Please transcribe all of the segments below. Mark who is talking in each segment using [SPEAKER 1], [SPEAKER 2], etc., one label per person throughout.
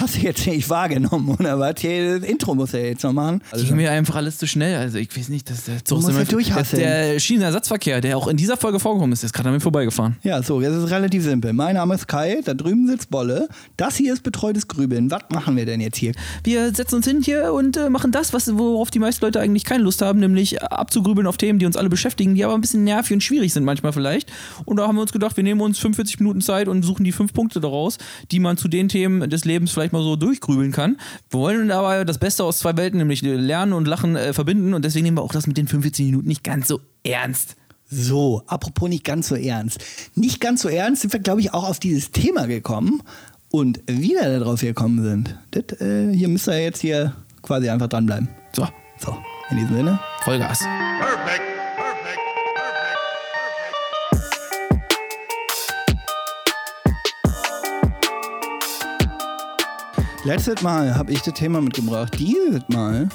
[SPEAKER 1] Hast du jetzt nicht wahrgenommen, oder was? Hier, das Intro muss er jetzt noch machen.
[SPEAKER 2] Also ging mir einfach alles zu schnell. Also ich weiß nicht, dass der Zug
[SPEAKER 1] musst ja durchhasseln.
[SPEAKER 2] Der Schienenersatzverkehr, der auch in dieser Folge vorgekommen ist, ist gerade an mir vorbeigefahren.
[SPEAKER 1] Ja, so, jetzt ist es relativ simpel. Mein Name ist Kai, da drüben sitzt Bolle. Das hier ist betreutes Grübeln. Was machen wir denn jetzt hier?
[SPEAKER 2] Wir setzen uns hin hier und äh, machen das, was, worauf die meisten Leute eigentlich keine Lust haben, nämlich abzugrübeln auf Themen, die uns alle beschäftigen, die aber ein bisschen nervig und schwierig sind manchmal vielleicht. Und da haben wir uns gedacht, wir nehmen uns 45 Minuten Zeit und suchen die fünf Punkte daraus, die man zu den Themen des Lebens vielleicht mal so durchgrübeln kann. Wir wollen aber das Beste aus zwei Welten, nämlich Lernen und Lachen äh, verbinden und deswegen nehmen wir auch das mit den 45 Minuten nicht ganz so ernst.
[SPEAKER 1] So, apropos nicht ganz so ernst. Nicht ganz so ernst sind wir, glaube ich, auch auf dieses Thema gekommen. Und wie wir darauf gekommen sind, das, äh, hier müsst ihr jetzt hier quasi einfach dranbleiben.
[SPEAKER 2] So,
[SPEAKER 1] So, in diesem Sinne.
[SPEAKER 2] Vollgas.
[SPEAKER 3] Perfect.
[SPEAKER 1] Letztes Mal habe ich das Thema mitgebracht. Dieses Mal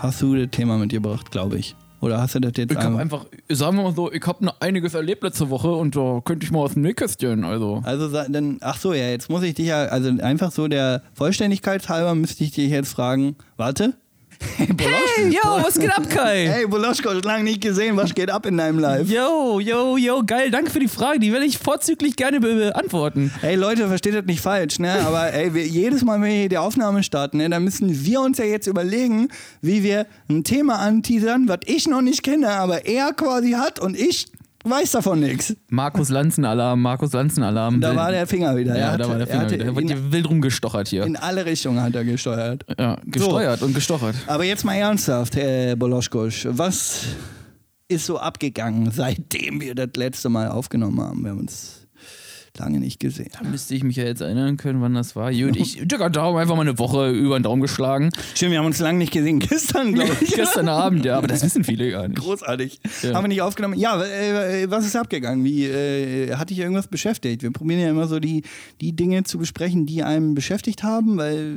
[SPEAKER 1] hast du das Thema mitgebracht, glaube ich. Oder hast du das jetzt
[SPEAKER 2] Ich habe
[SPEAKER 1] einfach-
[SPEAKER 2] sagen wir mal so, ich habe noch einiges erlebt letzte Woche und da könnte ich mal aus dem Nähkästchen, also.
[SPEAKER 1] Also dann, ach so, ja, jetzt muss ich dich ja, also einfach so der Vollständigkeit halber müsste ich dich jetzt fragen, warte. Hey,
[SPEAKER 2] Hey, yo, was geht ab, Kai?
[SPEAKER 1] Hey, Boloschko, lange nicht gesehen, was geht ab in deinem Live?
[SPEAKER 2] Yo, yo, yo, geil, danke für die Frage, die werde ich vorzüglich gerne be beantworten.
[SPEAKER 1] Hey Leute, versteht das nicht falsch, ne? Aber ey, wir, jedes Mal, wenn wir hier die Aufnahme starten, ne, dann müssen wir uns ja jetzt überlegen, wie wir ein Thema anteasern, was ich noch nicht kenne, aber er quasi hat und ich weiß davon nichts.
[SPEAKER 2] Markus Lanzen-Alarm, Markus Lanzen-Alarm.
[SPEAKER 1] Da war der Finger wieder.
[SPEAKER 2] Ja,
[SPEAKER 1] Er
[SPEAKER 2] da war der
[SPEAKER 1] er
[SPEAKER 2] Finger
[SPEAKER 1] hatte
[SPEAKER 2] wieder. Da
[SPEAKER 1] in,
[SPEAKER 2] wild rumgestochert hier.
[SPEAKER 1] in alle Richtungen hat er gesteuert.
[SPEAKER 2] Ja, gesteuert und gestochert.
[SPEAKER 1] Aber jetzt mal ernsthaft, Herr Boloschkosch, was ist so abgegangen, seitdem wir das letzte Mal aufgenommen haben? Wir haben uns lange nicht gesehen.
[SPEAKER 2] Da müsste ich mich ja jetzt erinnern können, wann das war. Gut, ich, Digga, da haben wir einfach mal eine Woche über den Daumen geschlagen.
[SPEAKER 1] Stimmt, wir haben uns lange nicht gesehen. Gestern, glaube ich.
[SPEAKER 2] Gestern Abend, ja, aber das wissen viele gar nicht.
[SPEAKER 1] Großartig.
[SPEAKER 2] Ja.
[SPEAKER 1] Haben wir nicht aufgenommen. Ja, äh, was ist abgegangen? Wie äh, hat dich irgendwas beschäftigt? Wir probieren ja immer so die, die Dinge zu besprechen, die einem beschäftigt haben, weil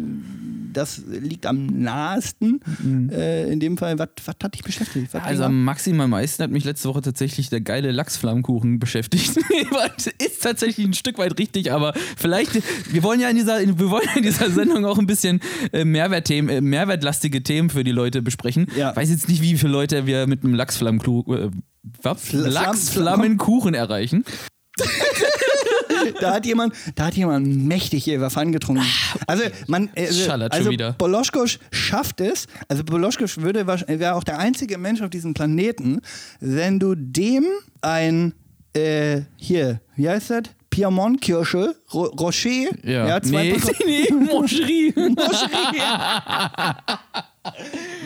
[SPEAKER 1] das liegt am nahesten. Äh, in dem Fall, was hat dich beschäftigt? Was
[SPEAKER 2] Also am maximal meisten hat mich letzte Woche tatsächlich der geile Lachsflammkuchen beschäftigt. ist tatsächlich ein Stück weit richtig, aber vielleicht, wir wollen ja in dieser, wir wollen ja in dieser Sendung auch ein bisschen äh, Mehrwertthemen, äh, mehrwertlastige Themen für die Leute besprechen.
[SPEAKER 1] Ja.
[SPEAKER 2] Weiß jetzt nicht, wie viele Leute wir mit einem Lachsflammkuchen, äh, Lachsflammenkuchen erreichen.
[SPEAKER 1] da hat jemand, da hat jemand mächtig Jeverfan getrunken. Also man, also
[SPEAKER 2] wieder.
[SPEAKER 1] Boloschkosch schafft es. Also Boloschkosch würde wäre auch der einzige Mensch auf diesem Planeten, wenn du dem ein äh, hier, wie heißt das? Piemont-Kirsche, Ro Rocher,
[SPEAKER 2] Ja,
[SPEAKER 1] zwei
[SPEAKER 2] nee,
[SPEAKER 1] Packungen-
[SPEAKER 2] nee, Moncherie.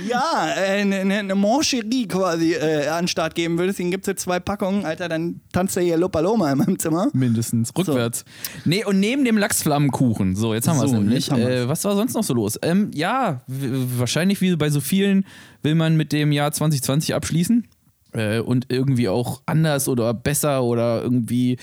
[SPEAKER 1] Ja, äh, eine, eine, eine Mancherie quasi äh, an den Start geben würdest, den gibt es jetzt zwei Packungen, Alter, dann tanzt er hier Lopaloma in meinem Zimmer.
[SPEAKER 2] Mindestens, rückwärts. Nee, und neben dem Lachsflammenkuchen, so, jetzt haben wir es
[SPEAKER 1] So,
[SPEAKER 2] nämlich. Äh, was war sonst noch so los? Ähm, ja, wahrscheinlich wie bei so vielen will man mit dem Jahr 2020 abschließen. Äh, und irgendwie auch anders oder besser oder irgendwie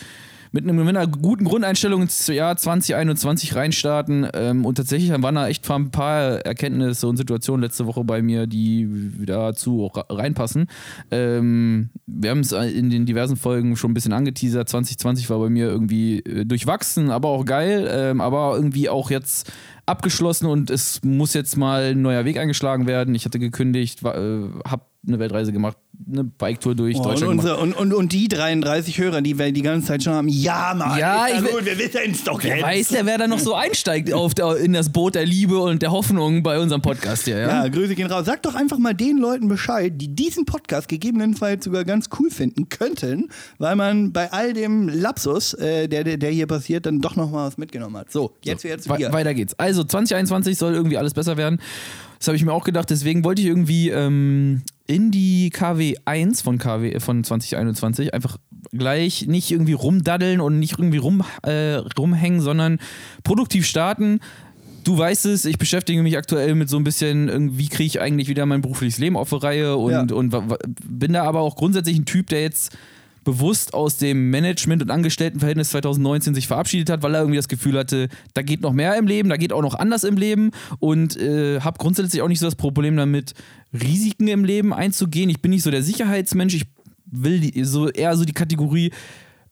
[SPEAKER 2] mit, einer guten Grundeinstellung ins Jahr 2021 reinstarten. Ähm, und tatsächlich waren da echt ein paar Erkenntnisse und Situationen letzte Woche bei mir, die dazu auch reinpassen. Ähm, wir haben es in den diversen Folgen schon ein bisschen angeteasert. 2020 war bei mir irgendwie äh, durchwachsen, aber auch geil, ähm, aber irgendwie auch jetzt abgeschlossen und es muss jetzt mal ein neuer Weg eingeschlagen werden. Ich hatte gekündigt, äh, habe eine Weltreise gemacht, eine Biketour durch
[SPEAKER 1] Oh, und,
[SPEAKER 2] Deutschland gemacht.
[SPEAKER 1] unsere, und, und, und die 33 Hörer, die wir die ganze Zeit schon haben, ja, Mann,
[SPEAKER 2] Ja, ich
[SPEAKER 1] gut, wir wissen es doch jetzt.
[SPEAKER 2] weiß der, wer da noch so einsteigt auf der, in das Boot der Liebe und der Hoffnung bei unserem Podcast hier, ja?
[SPEAKER 1] Ja, Grüße gehen raus. Sag doch einfach mal den Leuten Bescheid, die diesen Podcast gegebenenfalls sogar ganz cool finden könnten, weil man bei all dem Lapsus, äh, der, der, hier passiert, dann doch noch mal was mitgenommen hat. So, jetzt jetzt
[SPEAKER 2] We
[SPEAKER 1] wir.
[SPEAKER 2] weiter geht's. Also 2021 soll irgendwie alles besser werden. Das habe ich mir auch gedacht. Deswegen wollte ich irgendwie ähm, in die KW1 von KW von 2021 einfach gleich nicht irgendwie rumdaddeln und nicht irgendwie rum, äh, rumhängen, sondern produktiv starten. Du weißt es, ich beschäftige mich aktuell mit so ein bisschen, irgendwie, wie kriege ich eigentlich wieder mein berufliches Leben auf die Reihe und,
[SPEAKER 1] Ja.
[SPEAKER 2] und bin da aber auch grundsätzlich ein Typ, der jetzt bewusst aus dem Management- und Angestelltenverhältnis 2019 sich verabschiedet hat, weil er irgendwie das Gefühl hatte, da geht noch mehr im Leben, da geht auch noch anders im Leben und äh, habe grundsätzlich auch nicht so das Problem damit, Risiken im Leben einzugehen. Ich bin nicht so der Sicherheitsmensch, ich will die, so eher so die Kategorie,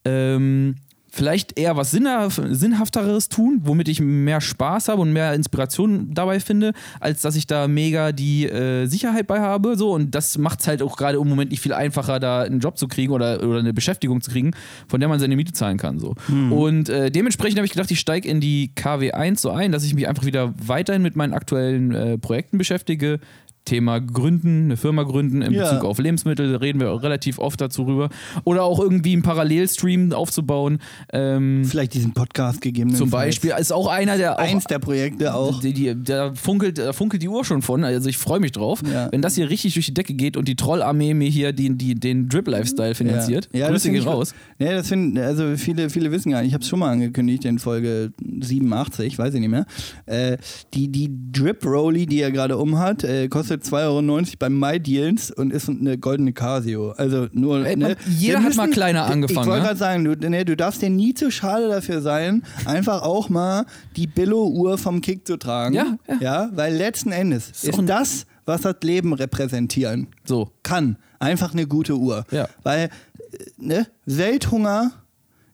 [SPEAKER 2] ähm, vielleicht eher was Sinnhaft Sinnhafteres tun, womit ich mehr Spaß habe und mehr Inspiration dabei finde, als dass ich da mega die äh, Sicherheit bei habe. So, und das macht es halt auch gerade im Moment nicht viel einfacher, da einen Job zu kriegen oder, oder eine Beschäftigung zu kriegen, von der man seine Miete zahlen kann. So. Und äh, dementsprechend habe ich gedacht, ich steige in die KW1 so ein, dass ich mich einfach wieder weiterhin mit meinen aktuellen äh, Projekten beschäftige. Thema Gründen, eine Firma gründen in
[SPEAKER 1] Ja.
[SPEAKER 2] Bezug auf Lebensmittel, da reden wir relativ oft dazu rüber. Oder auch irgendwie einen Parallelstream aufzubauen. Ähm,
[SPEAKER 1] Vielleicht diesen Podcast gegeben.
[SPEAKER 2] zum Beispiel ist auch einer der auch,
[SPEAKER 1] Eins der Projekte auch.
[SPEAKER 2] die, die, da, funkelt, da funkelt die Uhr schon von. Also ich freue mich drauf,
[SPEAKER 1] Ja.
[SPEAKER 2] wenn das hier richtig durch die Decke geht und die Trollarmee mir hier die, die, den Drip-Lifestyle finanziert.
[SPEAKER 1] Ja, das
[SPEAKER 2] Grüße gehen raus.
[SPEAKER 1] Ja, das finden, also viele, viele wissen gar nicht. Ich habe es schon mal angekündigt in Folge 87, weiß ich nicht mehr. Äh, die, die Drip Rolli, die er gerade umhat, äh, kostet 2,90 Euro beim MyDeals und ist eine goldene Casio. Also nur.
[SPEAKER 2] Ey,
[SPEAKER 1] ne,
[SPEAKER 2] man- jeder
[SPEAKER 1] wir
[SPEAKER 2] hat mal kleiner angefangen,
[SPEAKER 1] Ich wollte
[SPEAKER 2] ne?
[SPEAKER 1] gerade sagen, du, ne, du darfst dir nie zu schade dafür sein, einfach auch mal die Billo-Uhr vom Kick zu tragen.
[SPEAKER 2] Ja, ja.
[SPEAKER 1] ja weil letzten Endes
[SPEAKER 2] doch
[SPEAKER 1] ist das, was das Leben repräsentieren
[SPEAKER 2] So.
[SPEAKER 1] kann. Einfach eine gute Uhr.
[SPEAKER 2] Ja.
[SPEAKER 1] Weil, äh, ne, Welthunger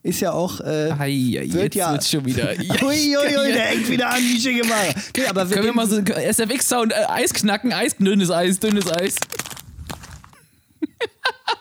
[SPEAKER 1] ist ja auch. Äh,
[SPEAKER 2] Ei, ei,
[SPEAKER 1] wird
[SPEAKER 2] jetzt
[SPEAKER 1] ja.
[SPEAKER 2] wird's schon wieder.
[SPEAKER 1] Uiuiui, der hängt wieder an die schicke. Nee, aber
[SPEAKER 2] Können wir mal so SFX-Sound, äh, Eis knacken, Eis, dünnes Eis, dünnes Eis.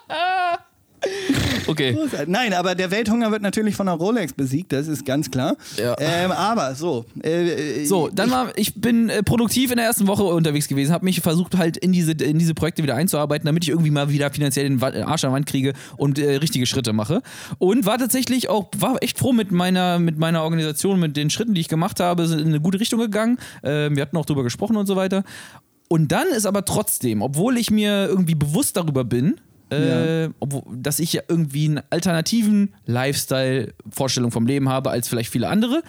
[SPEAKER 2] okay.
[SPEAKER 1] Nein, aber der Welthunger wird natürlich von der Rolex besiegt, das ist ganz klar.
[SPEAKER 2] Ja.
[SPEAKER 1] Ähm, aber so. Äh,
[SPEAKER 2] So, dann war ich bin äh, produktiv in der ersten Woche unterwegs gewesen, habe mich versucht halt in diese in diese Projekte wieder einzuarbeiten, damit ich irgendwie mal wieder finanziell den Arsch an Wand kriege und äh, richtige Schritte mache. Und war tatsächlich auch war echt froh mit meiner mit meiner Organisation, mit den Schritten, die ich gemacht habe, sind in eine gute Richtung gegangen. Ähm, wir hatten auch drüber gesprochen und so weiter. Und dann ist aber trotzdem, obwohl ich mir irgendwie bewusst darüber bin, äh, obwohl, dass ich ja irgendwie einen alternativen Lifestyle-Vorstellung vom Leben habe als vielleicht viele andere.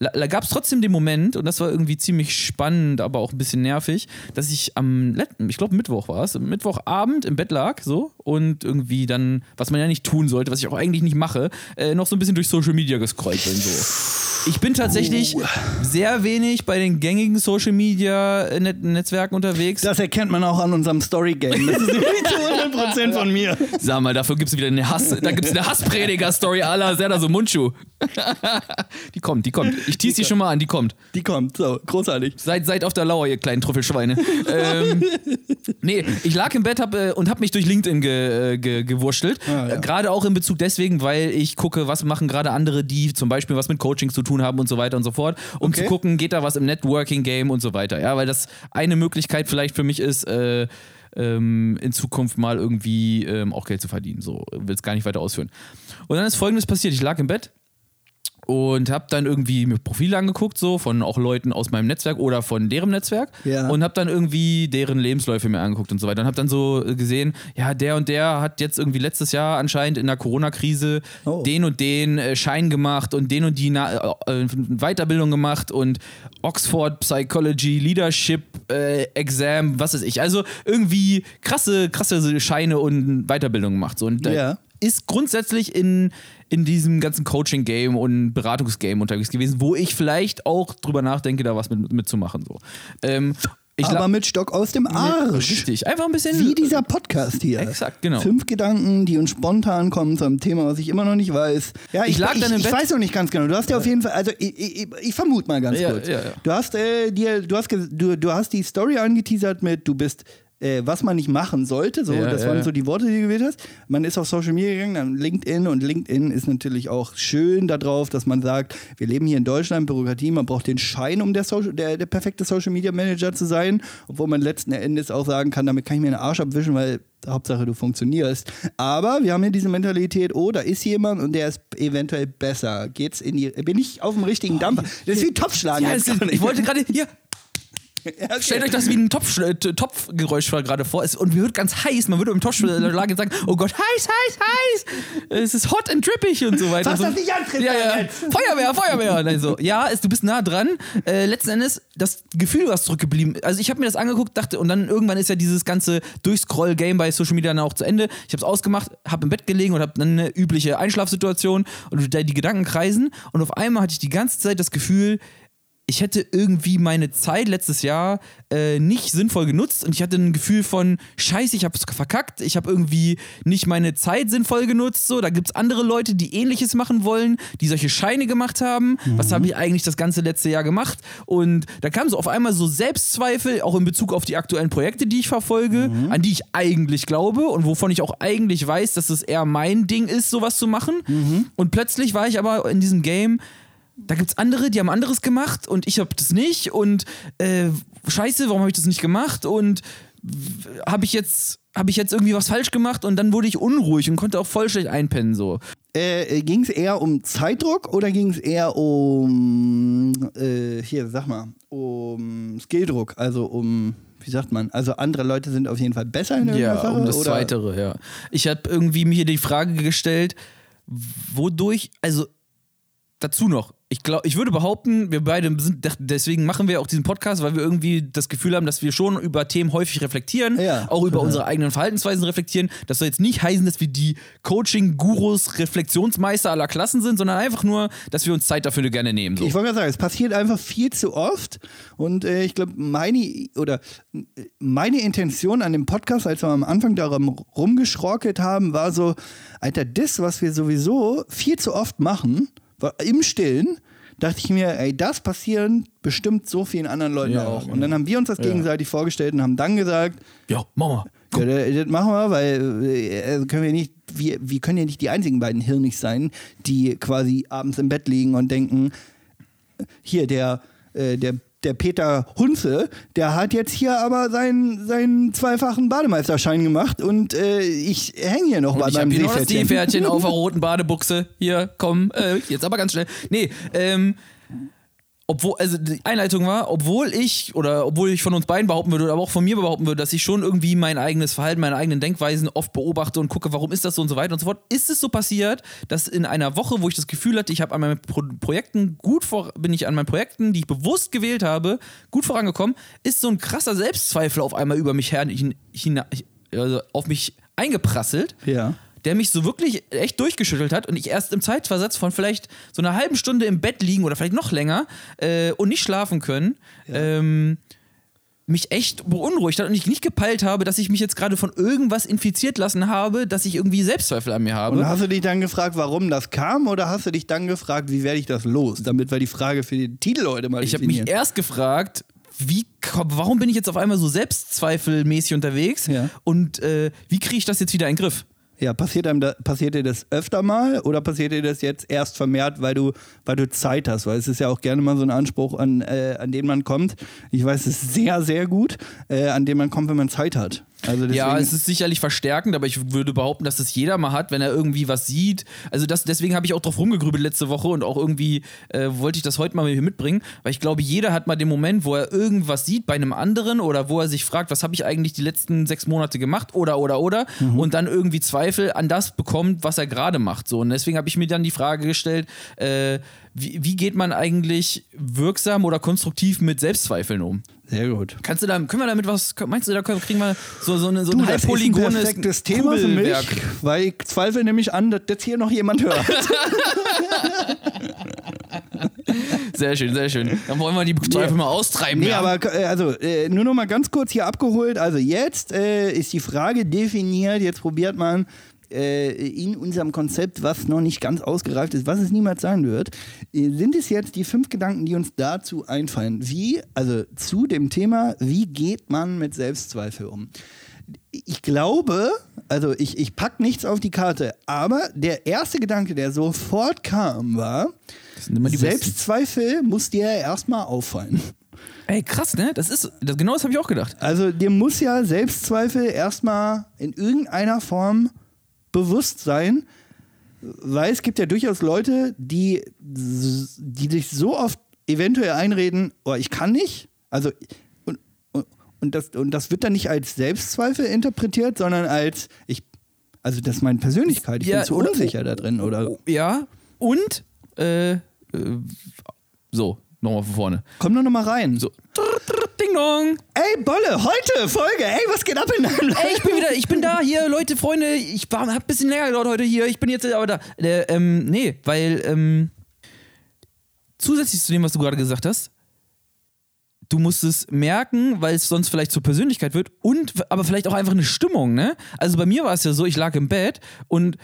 [SPEAKER 2] Da gab es trotzdem den Moment, und das war irgendwie ziemlich spannend, aber auch ein bisschen nervig, dass ich am letzten, ich glaube Mittwoch war es, Mittwochabend im Bett lag so und irgendwie dann, was man ja nicht tun sollte, was ich auch eigentlich nicht mache, äh, noch so ein bisschen durch Social Media gescrollt bin. So. Ich bin tatsächlich sehr wenig bei den gängigen Social Media äh, Net Netzwerken unterwegs.
[SPEAKER 1] das erkennt man auch an unserem Story-Game. Das ist nämlich zu 100% von mir.
[SPEAKER 2] Sag mal, dafür gibt es wieder eine Hass, da gibt es eine Hassprediger-Story la Serda so Mundschuh. die kommt, die kommt. Ich tease die schon mal an, die kommt.
[SPEAKER 1] Die kommt, so, großartig.
[SPEAKER 2] Seid, seid auf der Lauer, ihr kleinen Trüffelschweine. ähm, nee, ich lag im Bett hab, äh, und habe mich durch LinkedIn ge, äh, ge, gewurschtelt.
[SPEAKER 1] Ah, ja.
[SPEAKER 2] Gerade auch in Bezug deswegen, weil ich gucke, was machen gerade andere, die zum Beispiel was mit Coaching zu tun haben und so weiter und so fort, um
[SPEAKER 1] Okay.
[SPEAKER 2] zu gucken, geht da was im Networking-Game und so weiter. Ja, weil das eine Möglichkeit vielleicht für mich ist, äh, ähm, in Zukunft mal irgendwie ähm, auch Geld zu verdienen. So, will es gar nicht weiter ausführen. Und dann ist folgendes passiert: Ich lag im Bett und habe dann irgendwie mir Profile angeguckt, so von auch Leuten aus meinem Netzwerk oder von deren Netzwerk
[SPEAKER 1] Ja.
[SPEAKER 2] und habe dann irgendwie deren Lebensläufe mir angeguckt und so weiter und habe dann so gesehen, ja, der und der hat jetzt irgendwie letztes Jahr anscheinend in der Corona-Krise
[SPEAKER 1] Oh.
[SPEAKER 2] den und den äh, Schein gemacht und den und die Na äh, Weiterbildung gemacht und Oxford Psychology Leadership äh, Exam, was weiß ich. Also irgendwie krasse, krasse Scheine und Weiterbildung gemacht. So. Und
[SPEAKER 1] Ja.
[SPEAKER 2] ist grundsätzlich in, in diesem ganzen Coaching-Game und Beratungsgame unterwegs gewesen, wo ich vielleicht auch drüber nachdenke, da was mit, mitzumachen. So. Ähm, ich
[SPEAKER 1] Aber mit Stock aus dem Arsch.
[SPEAKER 2] Richtig, einfach ein bisschen.
[SPEAKER 1] Wie dieser Podcast hier.
[SPEAKER 2] Exakt, genau.
[SPEAKER 1] Fünf Gedanken, die uns spontan kommen zu einem Thema, was ich immer noch nicht weiß. Ja,
[SPEAKER 2] Ich lag
[SPEAKER 1] ich,
[SPEAKER 2] dann im
[SPEAKER 1] ich
[SPEAKER 2] Bett.
[SPEAKER 1] weiß noch nicht ganz genau. Du hast ja auf jeden Fall, also ich, ich, ich vermute mal ganz
[SPEAKER 2] Ja,
[SPEAKER 1] kurz.
[SPEAKER 2] ja, ja.
[SPEAKER 1] Du hast äh, dir, du hast, du, du hast die Story angeteasert mit, du bist äh, was man nicht machen sollte, so,
[SPEAKER 2] Ja,
[SPEAKER 1] das
[SPEAKER 2] ja,
[SPEAKER 1] waren
[SPEAKER 2] ja.
[SPEAKER 1] so die Worte, die du gewählt hast. Man ist auf Social Media gegangen, dann LinkedIn und LinkedIn ist natürlich auch schön darauf, dass man sagt, wir leben hier in Deutschland, Bürokratie, man braucht den Schein, um der, Social, der, der perfekte Social Media Manager zu sein, obwohl man letzten Endes auch sagen kann, damit kann ich mir den Arsch abwischen, weil Hauptsache du funktionierst. Aber wir haben hier diese Mentalität, oh, da ist jemand und der ist eventuell besser. Geht's in die, bin ich auf dem richtigen Dampfer? Das ist wie Topfschlagen.
[SPEAKER 2] Ja, ist, ich wollte gerade. Hier,
[SPEAKER 1] okay.
[SPEAKER 2] stellt euch das wie ein Topf, äh, Topfgeräusch gerade vor. Es- Und mir wird ganz heiß. Man würde im Topfschlag sagen: Oh Gott, heiß, heiß, heiß. Es ist hot and drippig und so weiter.
[SPEAKER 1] Fass
[SPEAKER 2] so,
[SPEAKER 1] das nicht an,
[SPEAKER 2] ja, ja. Feuerwehr, Feuerwehr. Dann so, ja, es, du bist nah dran. Äh, letzten Endes, das Gefühl, was zurückgeblieben Also, ich habe mir das angeguckt, dachte, und dann irgendwann ist ja dieses ganze Durchscroll-Game bei Social Media dann auch zu Ende. Ich habe es ausgemacht, habe im Bett gelegen und habe dann eine übliche Einschlafsituation und da die Gedanken kreisen. Und auf einmal hatte ich die ganze Zeit das Gefühl, ich hätte irgendwie meine Zeit letztes Jahr äh, nicht sinnvoll genutzt und ich hatte ein Gefühl von, scheiße, ich habe es verkackt, ich habe irgendwie nicht meine Zeit sinnvoll genutzt. So, da gibt es andere Leute, die ähnliches machen wollen, die solche Scheine gemacht haben. Was habe ich eigentlich das ganze letzte Jahr gemacht? Und da kamen so auf einmal so Selbstzweifel, auch in Bezug auf die aktuellen Projekte, die ich verfolge, an die ich eigentlich glaube und wovon ich auch eigentlich weiß, dass es eher mein Ding ist, sowas zu machen. Und plötzlich war ich aber in diesem Game, da gibt's andere, die haben anderes gemacht und ich habe das nicht und äh, scheiße, warum habe ich das nicht gemacht und habe ich jetzt habe ich jetzt irgendwie was falsch gemacht und dann wurde ich unruhig und konnte auch voll schlecht einpennen so.
[SPEAKER 1] Äh, ging es eher um Zeitdruck oder ging es eher um, äh, hier, sag mal, um Skilldruck? Also um, wie sagt man, also andere Leute sind auf jeden Fall besser in irgendeiner
[SPEAKER 2] Ja,
[SPEAKER 1] Sache?
[SPEAKER 2] um das
[SPEAKER 1] oder?
[SPEAKER 2] Zweitere, ja. Ich habe irgendwie mir die Frage gestellt, wodurch, also dazu noch, ich glaube, ich würde behaupten, wir beide sind, deswegen machen wir auch diesen Podcast, weil wir irgendwie das Gefühl haben, dass wir schon über Themen häufig reflektieren,
[SPEAKER 1] Ja.
[SPEAKER 2] auch über
[SPEAKER 1] Ja.
[SPEAKER 2] unsere eigenen Verhaltensweisen reflektieren. Das soll jetzt nicht heißen, dass wir die Coaching-Gurus, Reflexionsmeister aller Klassen sind, sondern einfach nur, dass wir uns Zeit dafür gerne nehmen. So.
[SPEAKER 1] Ich wollte gerade sagen, es passiert einfach viel zu oft und äh, ich glaube, meine oder meine Intention an dem Podcast, als wir am Anfang darum rumgeschrockelt haben, war so, Alter, das, was wir sowieso viel zu oft machen, im Stillen, dachte ich mir, ey, das passieren bestimmt so vielen anderen Leuten
[SPEAKER 2] Ja,
[SPEAKER 1] auch. Und
[SPEAKER 2] genau.
[SPEAKER 1] dann haben wir uns das gegenseitig vorgestellt und haben dann gesagt,
[SPEAKER 2] Ja, Mama.
[SPEAKER 1] ja, das das machen wir, weil äh, also können wir nicht, wir, wir können ja nicht die einzigen beiden Hirnig sein, die quasi abends im Bett liegen und denken, hier der, äh, der, der Peter Hunze, der hat jetzt hier aber seinen, seinen zweifachen Bademeisterschein gemacht und äh, ich hänge hier noch
[SPEAKER 2] Und
[SPEAKER 1] bei
[SPEAKER 2] ich
[SPEAKER 1] meinem Seepferdchen.
[SPEAKER 2] Seepferdchen auf der roten Badebuchse. Hier, komm, äh, jetzt aber ganz schnell. Nee, ähm, obwohl, also die Einleitung war, obwohl ich, oder obwohl ich von uns beiden behaupten würde, aber auch von mir behaupten würde, dass ich schon irgendwie mein eigenes Verhalten, meine eigenen Denkweisen oft beobachte und gucke, warum ist das so und so weiter und so fort, ist es so passiert, dass in einer Woche, wo ich das Gefühl hatte, ich habe an meinen Pro Projekten gut vor, bin ich an meinen Projekten, die ich bewusst gewählt habe, gut vorangekommen, ist so ein krasser Selbstzweifel auf einmal über mich her, hin, hin, also auf mich eingeprasselt
[SPEAKER 1] Ja.
[SPEAKER 2] Der mich so wirklich echt durchgeschüttelt hat und ich erst im Zeitversatz von vielleicht so einer halben Stunde im Bett liegen oder vielleicht noch länger äh, und nicht schlafen können, ähm, mich echt beunruhigt hat und ich nicht gepeilt habe, dass ich mich jetzt gerade von irgendwas infiziert lassen habe, dass ich irgendwie Selbstzweifel an mir habe.
[SPEAKER 1] Und hast du dich dann gefragt, warum das kam oder hast du dich dann gefragt, wie werde ich das los? Damit wir die Frage für den Titel heute mal
[SPEAKER 2] Ich habe mich erst gefragt, wie, warum bin ich jetzt auf einmal so selbstzweifelmäßig unterwegs
[SPEAKER 1] Ja.
[SPEAKER 2] und äh, wie kriege ich das jetzt wieder in den Griff?
[SPEAKER 1] Ja, passiert, einem da, passiert dir das öfter mal oder passiert dir das jetzt erst vermehrt, weil du, weil du Zeit hast? Weil es ist ja auch gerne mal so ein Anspruch, an, äh, an den man kommt. Ich weiß es sehr, sehr gut, äh, an den man kommt, wenn man Zeit hat. Also
[SPEAKER 2] Ja, es ist sicherlich verstärkend, aber ich würde behaupten, dass es jeder mal hat, wenn er irgendwie was sieht. Also das, deswegen habe ich auch drauf rumgegrübelt letzte Woche und auch irgendwie äh, wollte ich das heute mal hier mitbringen, weil ich glaube, jeder hat mal den Moment, wo er irgendwas sieht bei einem anderen oder wo er sich fragt, was habe ich eigentlich die letzten sechs Monate gemacht oder oder oder und dann irgendwie Zweifel an das bekommt, was er gerade macht. So und deswegen habe ich mir dann die Frage gestellt, äh, wie, wie geht man eigentlich wirksam oder konstruktiv mit Selbstzweifeln um?
[SPEAKER 1] sehr gut.
[SPEAKER 2] Kannst du da, können wir damit was, meinst du, da kriegen wir so, so, eine, so
[SPEAKER 1] Du,
[SPEAKER 2] ein
[SPEAKER 1] das ist ein
[SPEAKER 2] halbpolygones
[SPEAKER 1] perfektes Thema für mich, weil ich zweifle nämlich an, dass das hier noch jemand hört.
[SPEAKER 2] Sehr schön, sehr schön. Dann wollen wir die Zweifel mal austreiben.
[SPEAKER 1] Nee,
[SPEAKER 2] ja.
[SPEAKER 1] aber äh, also äh, nur noch mal ganz kurz hier abgeholt. Also jetzt äh, ist die Frage definiert. Jetzt probiert man äh, in unserem Konzept, was noch nicht ganz ausgereift ist, was es niemals sein wird, äh, sind es jetzt die fünf Gedanken, die uns dazu einfallen. Wie, also zu dem Thema, wie geht man mit Selbstzweifel um? Ich glaube, also ich, ich pack nichts auf die Karte, aber der erste Gedanke, der sofort kam, war,
[SPEAKER 2] die besten.
[SPEAKER 1] Selbstzweifel muss dir erstmal auffallen.
[SPEAKER 2] Ey, krass, ne? Das ist, das, genau das habe ich auch gedacht.
[SPEAKER 1] Also dir muss ja Selbstzweifel erstmal in irgendeiner Form bewusst sein, weil es gibt ja durchaus Leute, die, die sich so oft eventuell einreden, oh, ich kann nicht. Also und, und, und, das, und das wird dann nicht als Selbstzweifel interpretiert, sondern als ich, also das ist meine Persönlichkeit, ich
[SPEAKER 2] Ja,
[SPEAKER 1] bin zu
[SPEAKER 2] oh,
[SPEAKER 1] unsicher da drin oder.
[SPEAKER 2] Ja, und, äh, äh, so, nochmal von vorne.
[SPEAKER 1] Komm doch noch mal rein.
[SPEAKER 2] So, trrr, trrr, dong.
[SPEAKER 1] Ey, Bolle, heute Folge, ey, was geht ab in deinem Leben?
[SPEAKER 2] Ey, ich bin wieder, ich bin da, hier, Leute, Freunde, ich war, hab ein bisschen länger gedauert heute hier, ich bin jetzt aber da. Äh, ähm, nee, weil, ähm, zusätzlich zu dem, was du gerade gesagt hast, du musst es merken, weil es sonst vielleicht zur Persönlichkeit wird und aber vielleicht auch einfach eine Stimmung, ne? Also bei mir war es ja so, ich lag im Bett und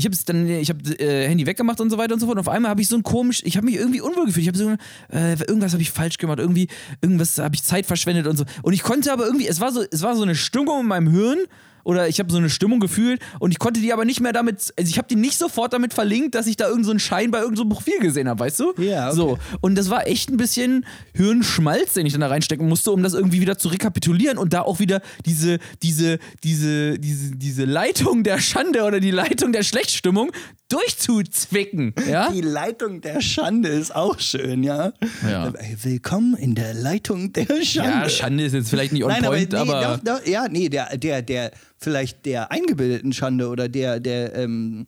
[SPEAKER 2] ich habe dann, ich habe äh, Handy weggemacht und so weiter und so fort. Und auf einmal habe ich so ein komisch, ich habe mich irgendwie unwohl gefühlt. Ich habe so, äh, irgendwas habe ich falsch gemacht, irgendwie, irgendwas habe ich Zeit verschwendet und so. Und ich konnte aber irgendwie, es war so, es war so eine Stimmung in meinem Hirn oder ich habe so eine Stimmung gefühlt und ich konnte die aber nicht mehr damit, also ich habe die nicht sofort damit verlinkt, dass ich da irgendeinen so einen Schein bei irgendeinem so Profil gesehen habe, weißt du?
[SPEAKER 1] Ja, okay.
[SPEAKER 2] So. Und das war echt ein bisschen Hirnschmalz, den ich dann da reinstecken musste, um das irgendwie wieder zu rekapitulieren und da auch wieder diese, diese, diese, diese, diese Leitung der Schande oder die Leitung der Schlechtstimmung durchzuzwicken. Ja?
[SPEAKER 1] Die Leitung der Schande ist auch schön, ja.
[SPEAKER 2] Ja.
[SPEAKER 1] Äh, Willkommen in der Leitung der Schande.
[SPEAKER 2] Ja, Schande ist jetzt vielleicht nicht on
[SPEAKER 1] Nein,
[SPEAKER 2] point,
[SPEAKER 1] aber, nee,
[SPEAKER 2] aber.
[SPEAKER 1] doch, doch, ja, nee, der, der, der, vielleicht der eingebildeten Schande oder der, der, ähm,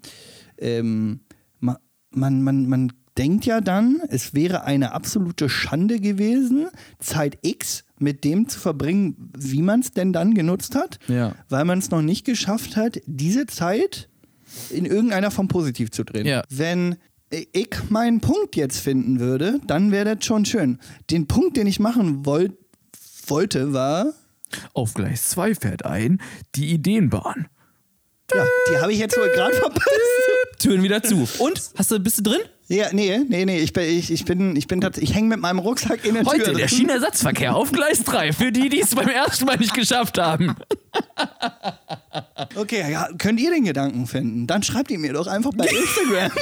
[SPEAKER 1] ähm, ma- man, man, man denkt ja dann, es wäre eine absolute Schande gewesen, Zeit X mit dem zu verbringen, wie man es denn dann genutzt hat,
[SPEAKER 2] Ja.
[SPEAKER 1] weil man es noch nicht geschafft hat, diese Zeit in irgendeiner Form positiv zu drehen.
[SPEAKER 2] Ja.
[SPEAKER 1] Wenn ich meinen Punkt jetzt finden würde, dann wäre das schon schön. Den Punkt, den ich machen wollt, wollte, war,
[SPEAKER 2] Auf Gleis 2 fährt ein die Ideenbahn.
[SPEAKER 1] ja, die habe ich jetzt wohl gerade verpasst.
[SPEAKER 2] Türen wieder zu. Und? Hast du, bist du drin?
[SPEAKER 1] Ja, nee, nee, nee, ich bin, ich, ich bin, ich bin tatsächlich, ich hänge mit meinem Rucksack in der Tür.
[SPEAKER 2] Heute der. Schienenersatzverkehr auf Gleis 3 für die, die es beim ersten Mal nicht geschafft haben.
[SPEAKER 1] Okay, ja, könnt ihr den Gedanken finden? Dann schreibt ihn mir doch einfach bei Instagram.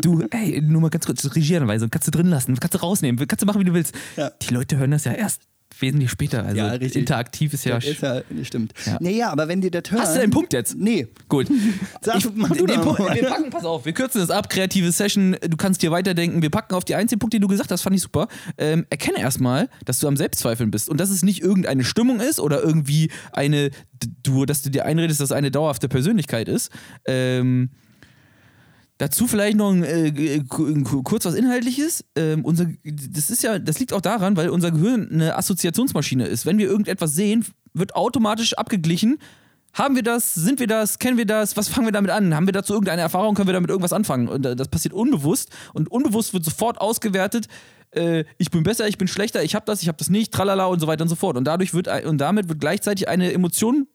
[SPEAKER 2] Du, ey, nur mal ganz kurz, Regieranweisung, kannst du drin lassen, kannst du rausnehmen, kannst du machen, wie du willst.
[SPEAKER 1] Ja.
[SPEAKER 2] Die Leute hören das ja erst wesentlich später. Also
[SPEAKER 1] Ja, richtig.
[SPEAKER 2] interaktiv ist ja.
[SPEAKER 1] ist ja, stimmt.
[SPEAKER 2] Ja.
[SPEAKER 1] Nee, ja, aber wenn die das hören.
[SPEAKER 2] Hast du den Punkt jetzt?
[SPEAKER 1] Nee.
[SPEAKER 2] Gut.
[SPEAKER 1] Sag, mach du
[SPEAKER 2] den Punkt, wir packen, pass auf, wir kürzen das ab, kreative Session, du kannst dir weiterdenken, wir packen auf die einzelnen Punkte, die du gesagt hast, fand ich super. Ähm, erkenne erstmal, dass du am Selbstzweifeln bist und dass es nicht irgendeine Stimmung ist oder irgendwie eine, du, dass du dir einredest, dass es eine dauerhafte Persönlichkeit ist. Ähm, Dazu vielleicht noch ein, äh, k- kurz was Inhaltliches. Ähm, unser, das ist ja, das liegt auch daran, weil unser Gehirn eine Assoziationsmaschine ist. Wenn wir irgendetwas sehen, wird automatisch abgeglichen. Haben wir das? Sind wir das? Kennen wir das? Was fangen wir damit an? Haben wir dazu irgendeine Erfahrung? Können wir damit irgendwas anfangen? Und äh, das passiert unbewusst. Und unbewusst wird sofort ausgewertet. Äh, ich bin besser, ich bin schlechter, ich habe das, ich habe das nicht, tralala und so weiter und so fort. Und dadurch wird und damit wird gleichzeitig eine Emotion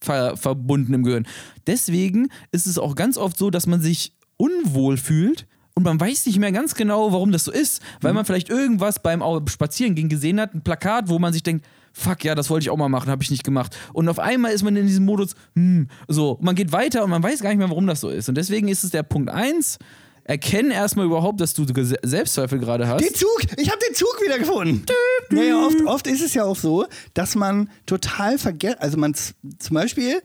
[SPEAKER 2] ver verbunden im Gehirn. Deswegen ist es auch ganz oft so, dass man sich unwohl fühlt und man weiß nicht mehr ganz genau, warum das so ist, weil man vielleicht irgendwas beim Spazierengehen gesehen hat, ein Plakat, wo man sich denkt, fuck, ja, das wollte ich auch mal machen, habe ich nicht gemacht. Und auf einmal ist man in diesem Modus, hm, so, man geht weiter und man weiß gar nicht mehr, warum das so ist. Und deswegen ist es der Punkt 1, erkennen erstmal überhaupt, dass du Selbstzweifel gerade hast.
[SPEAKER 1] Den Zug! Ich habe den Zug wieder gefunden! Naja, oft, oft ist es ja auch so, dass man total vergisst, also man zum Beispiel,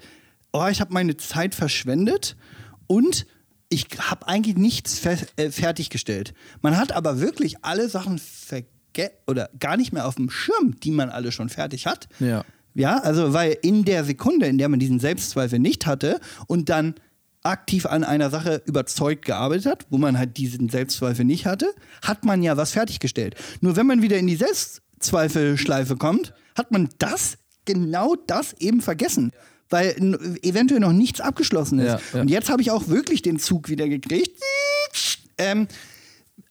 [SPEAKER 1] oh, ich habe meine Zeit verschwendet und ich habe eigentlich nichts fer äh, fertiggestellt. Man hat aber wirklich alle Sachen vergessen oder gar nicht mehr auf dem Schirm, die man alle schon fertig hat.
[SPEAKER 2] Ja.
[SPEAKER 1] Ja, also weil in der Sekunde, in der man diesen Selbstzweifel nicht hatte und dann aktiv an einer Sache überzeugt gearbeitet hat, wo man halt diesen Selbstzweifel nicht hatte, hat man ja was fertiggestellt. Nur wenn man wieder in die Selbstzweifelschleife kommt, hat man das, genau das eben vergessen. Weil eventuell noch nichts abgeschlossen ist.
[SPEAKER 2] Ja, ja.
[SPEAKER 1] Und jetzt habe ich auch wirklich den Zug wieder gekriegt. Ähm,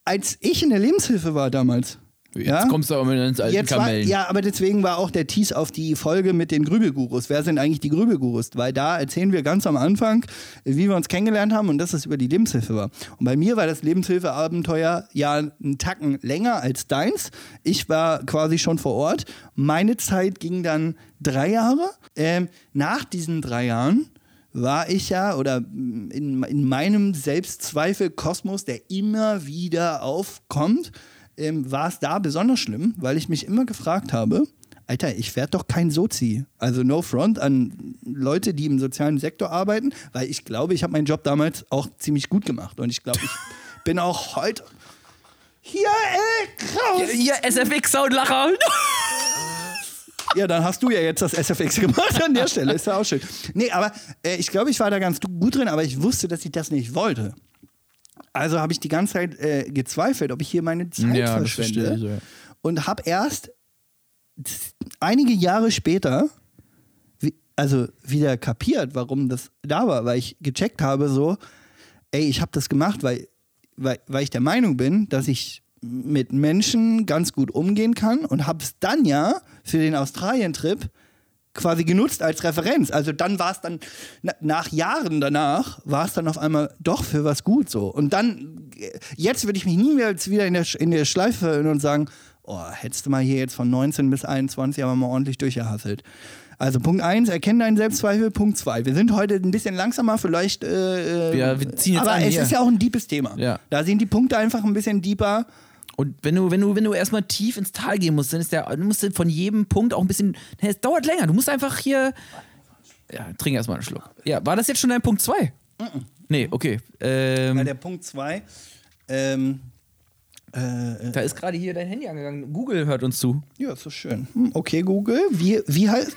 [SPEAKER 1] als ich in der Lebenshilfe war damals.
[SPEAKER 2] Jetzt
[SPEAKER 1] ja?
[SPEAKER 2] kommst du aber ins alten
[SPEAKER 1] Jetzt war,
[SPEAKER 2] Kamellen.
[SPEAKER 1] ja, aber deswegen war auch der Tease auf die Folge mit den Grübelgurus. Wer sind eigentlich die Grübelgurus? Weil da erzählen wir ganz am Anfang, wie wir uns kennengelernt haben und dass es über die Lebenshilfe war. Und bei mir war das Lebenshilfeabenteuer ja einen Tacken länger als deins. Ich war quasi schon vor Ort. Meine Zeit ging dann drei Jahre. Ähm, nach diesen drei Jahren war ich ja, oder in, in meinem Selbstzweifel-Kosmos, der immer wieder aufkommt, ähm, war es da besonders schlimm, weil ich mich immer gefragt habe, Alter, ich werde doch kein Sozi. Also no front an Leute, die im sozialen Sektor arbeiten, weil ich glaube, ich habe meinen Job damals auch ziemlich gut gemacht. Und ich glaube, ich bin auch heute hier, ey, raus!
[SPEAKER 2] Hier, SFX-Soundlacher.
[SPEAKER 1] Ja, dann hast du ja jetzt das SFX gemacht an der Stelle. Ist ja auch schön. Nee, aber äh, ich glaube, ich war da ganz gut drin, aber ich wusste, dass ich das nicht wollte. Also habe ich die ganze Zeit äh, gezweifelt, ob ich hier meine Zeit
[SPEAKER 2] Ja,
[SPEAKER 1] verschwende.
[SPEAKER 2] ich, ja.
[SPEAKER 1] Und habe erst einige Jahre später wie, also wieder kapiert, warum das da war, weil ich gecheckt habe so, ey, ich habe das gemacht, weil, weil, weil ich der Meinung bin, dass ich mit Menschen ganz gut umgehen kann und habe es dann ja für den Australien-Trip quasi genutzt als Referenz. Also dann war es dann, na, nach Jahren danach, war es dann auf einmal doch für was gut so. Und dann, äh, jetzt würde ich mich nie mehr jetzt wieder in der, in der Schleife verirren und sagen, oh, hättest du mal hier jetzt von 19 bis 21 aber mal ordentlich durchgehasselt. Also Punkt 1, erkenne deinen Selbstzweifel. Punkt 2, wir sind heute ein bisschen langsamer, vielleicht. Äh,
[SPEAKER 2] Ja, wir ziehen jetzt
[SPEAKER 1] aber
[SPEAKER 2] an
[SPEAKER 1] es
[SPEAKER 2] hier.
[SPEAKER 1] ist ja auch ein deepes Thema.
[SPEAKER 2] Ja.
[SPEAKER 1] Da sind die Punkte einfach ein bisschen deeper.
[SPEAKER 2] Und wenn du, wenn du, wenn du erstmal tief ins Tal gehen musst, dann ist der, du musst von jedem Punkt auch ein bisschen. Es dauert länger. Du musst einfach hier. Ja, trink erstmal einen Schluck. Ja, war das jetzt schon dein Punkt 2? Nee, okay. Ähm,
[SPEAKER 1] Bei der Punkt 2, ähm, äh,
[SPEAKER 2] da ist gerade hier dein Handy angegangen. Google hört uns zu.
[SPEAKER 1] ja, ist so schön. Hm, Okay, Google, wie, wie heißt.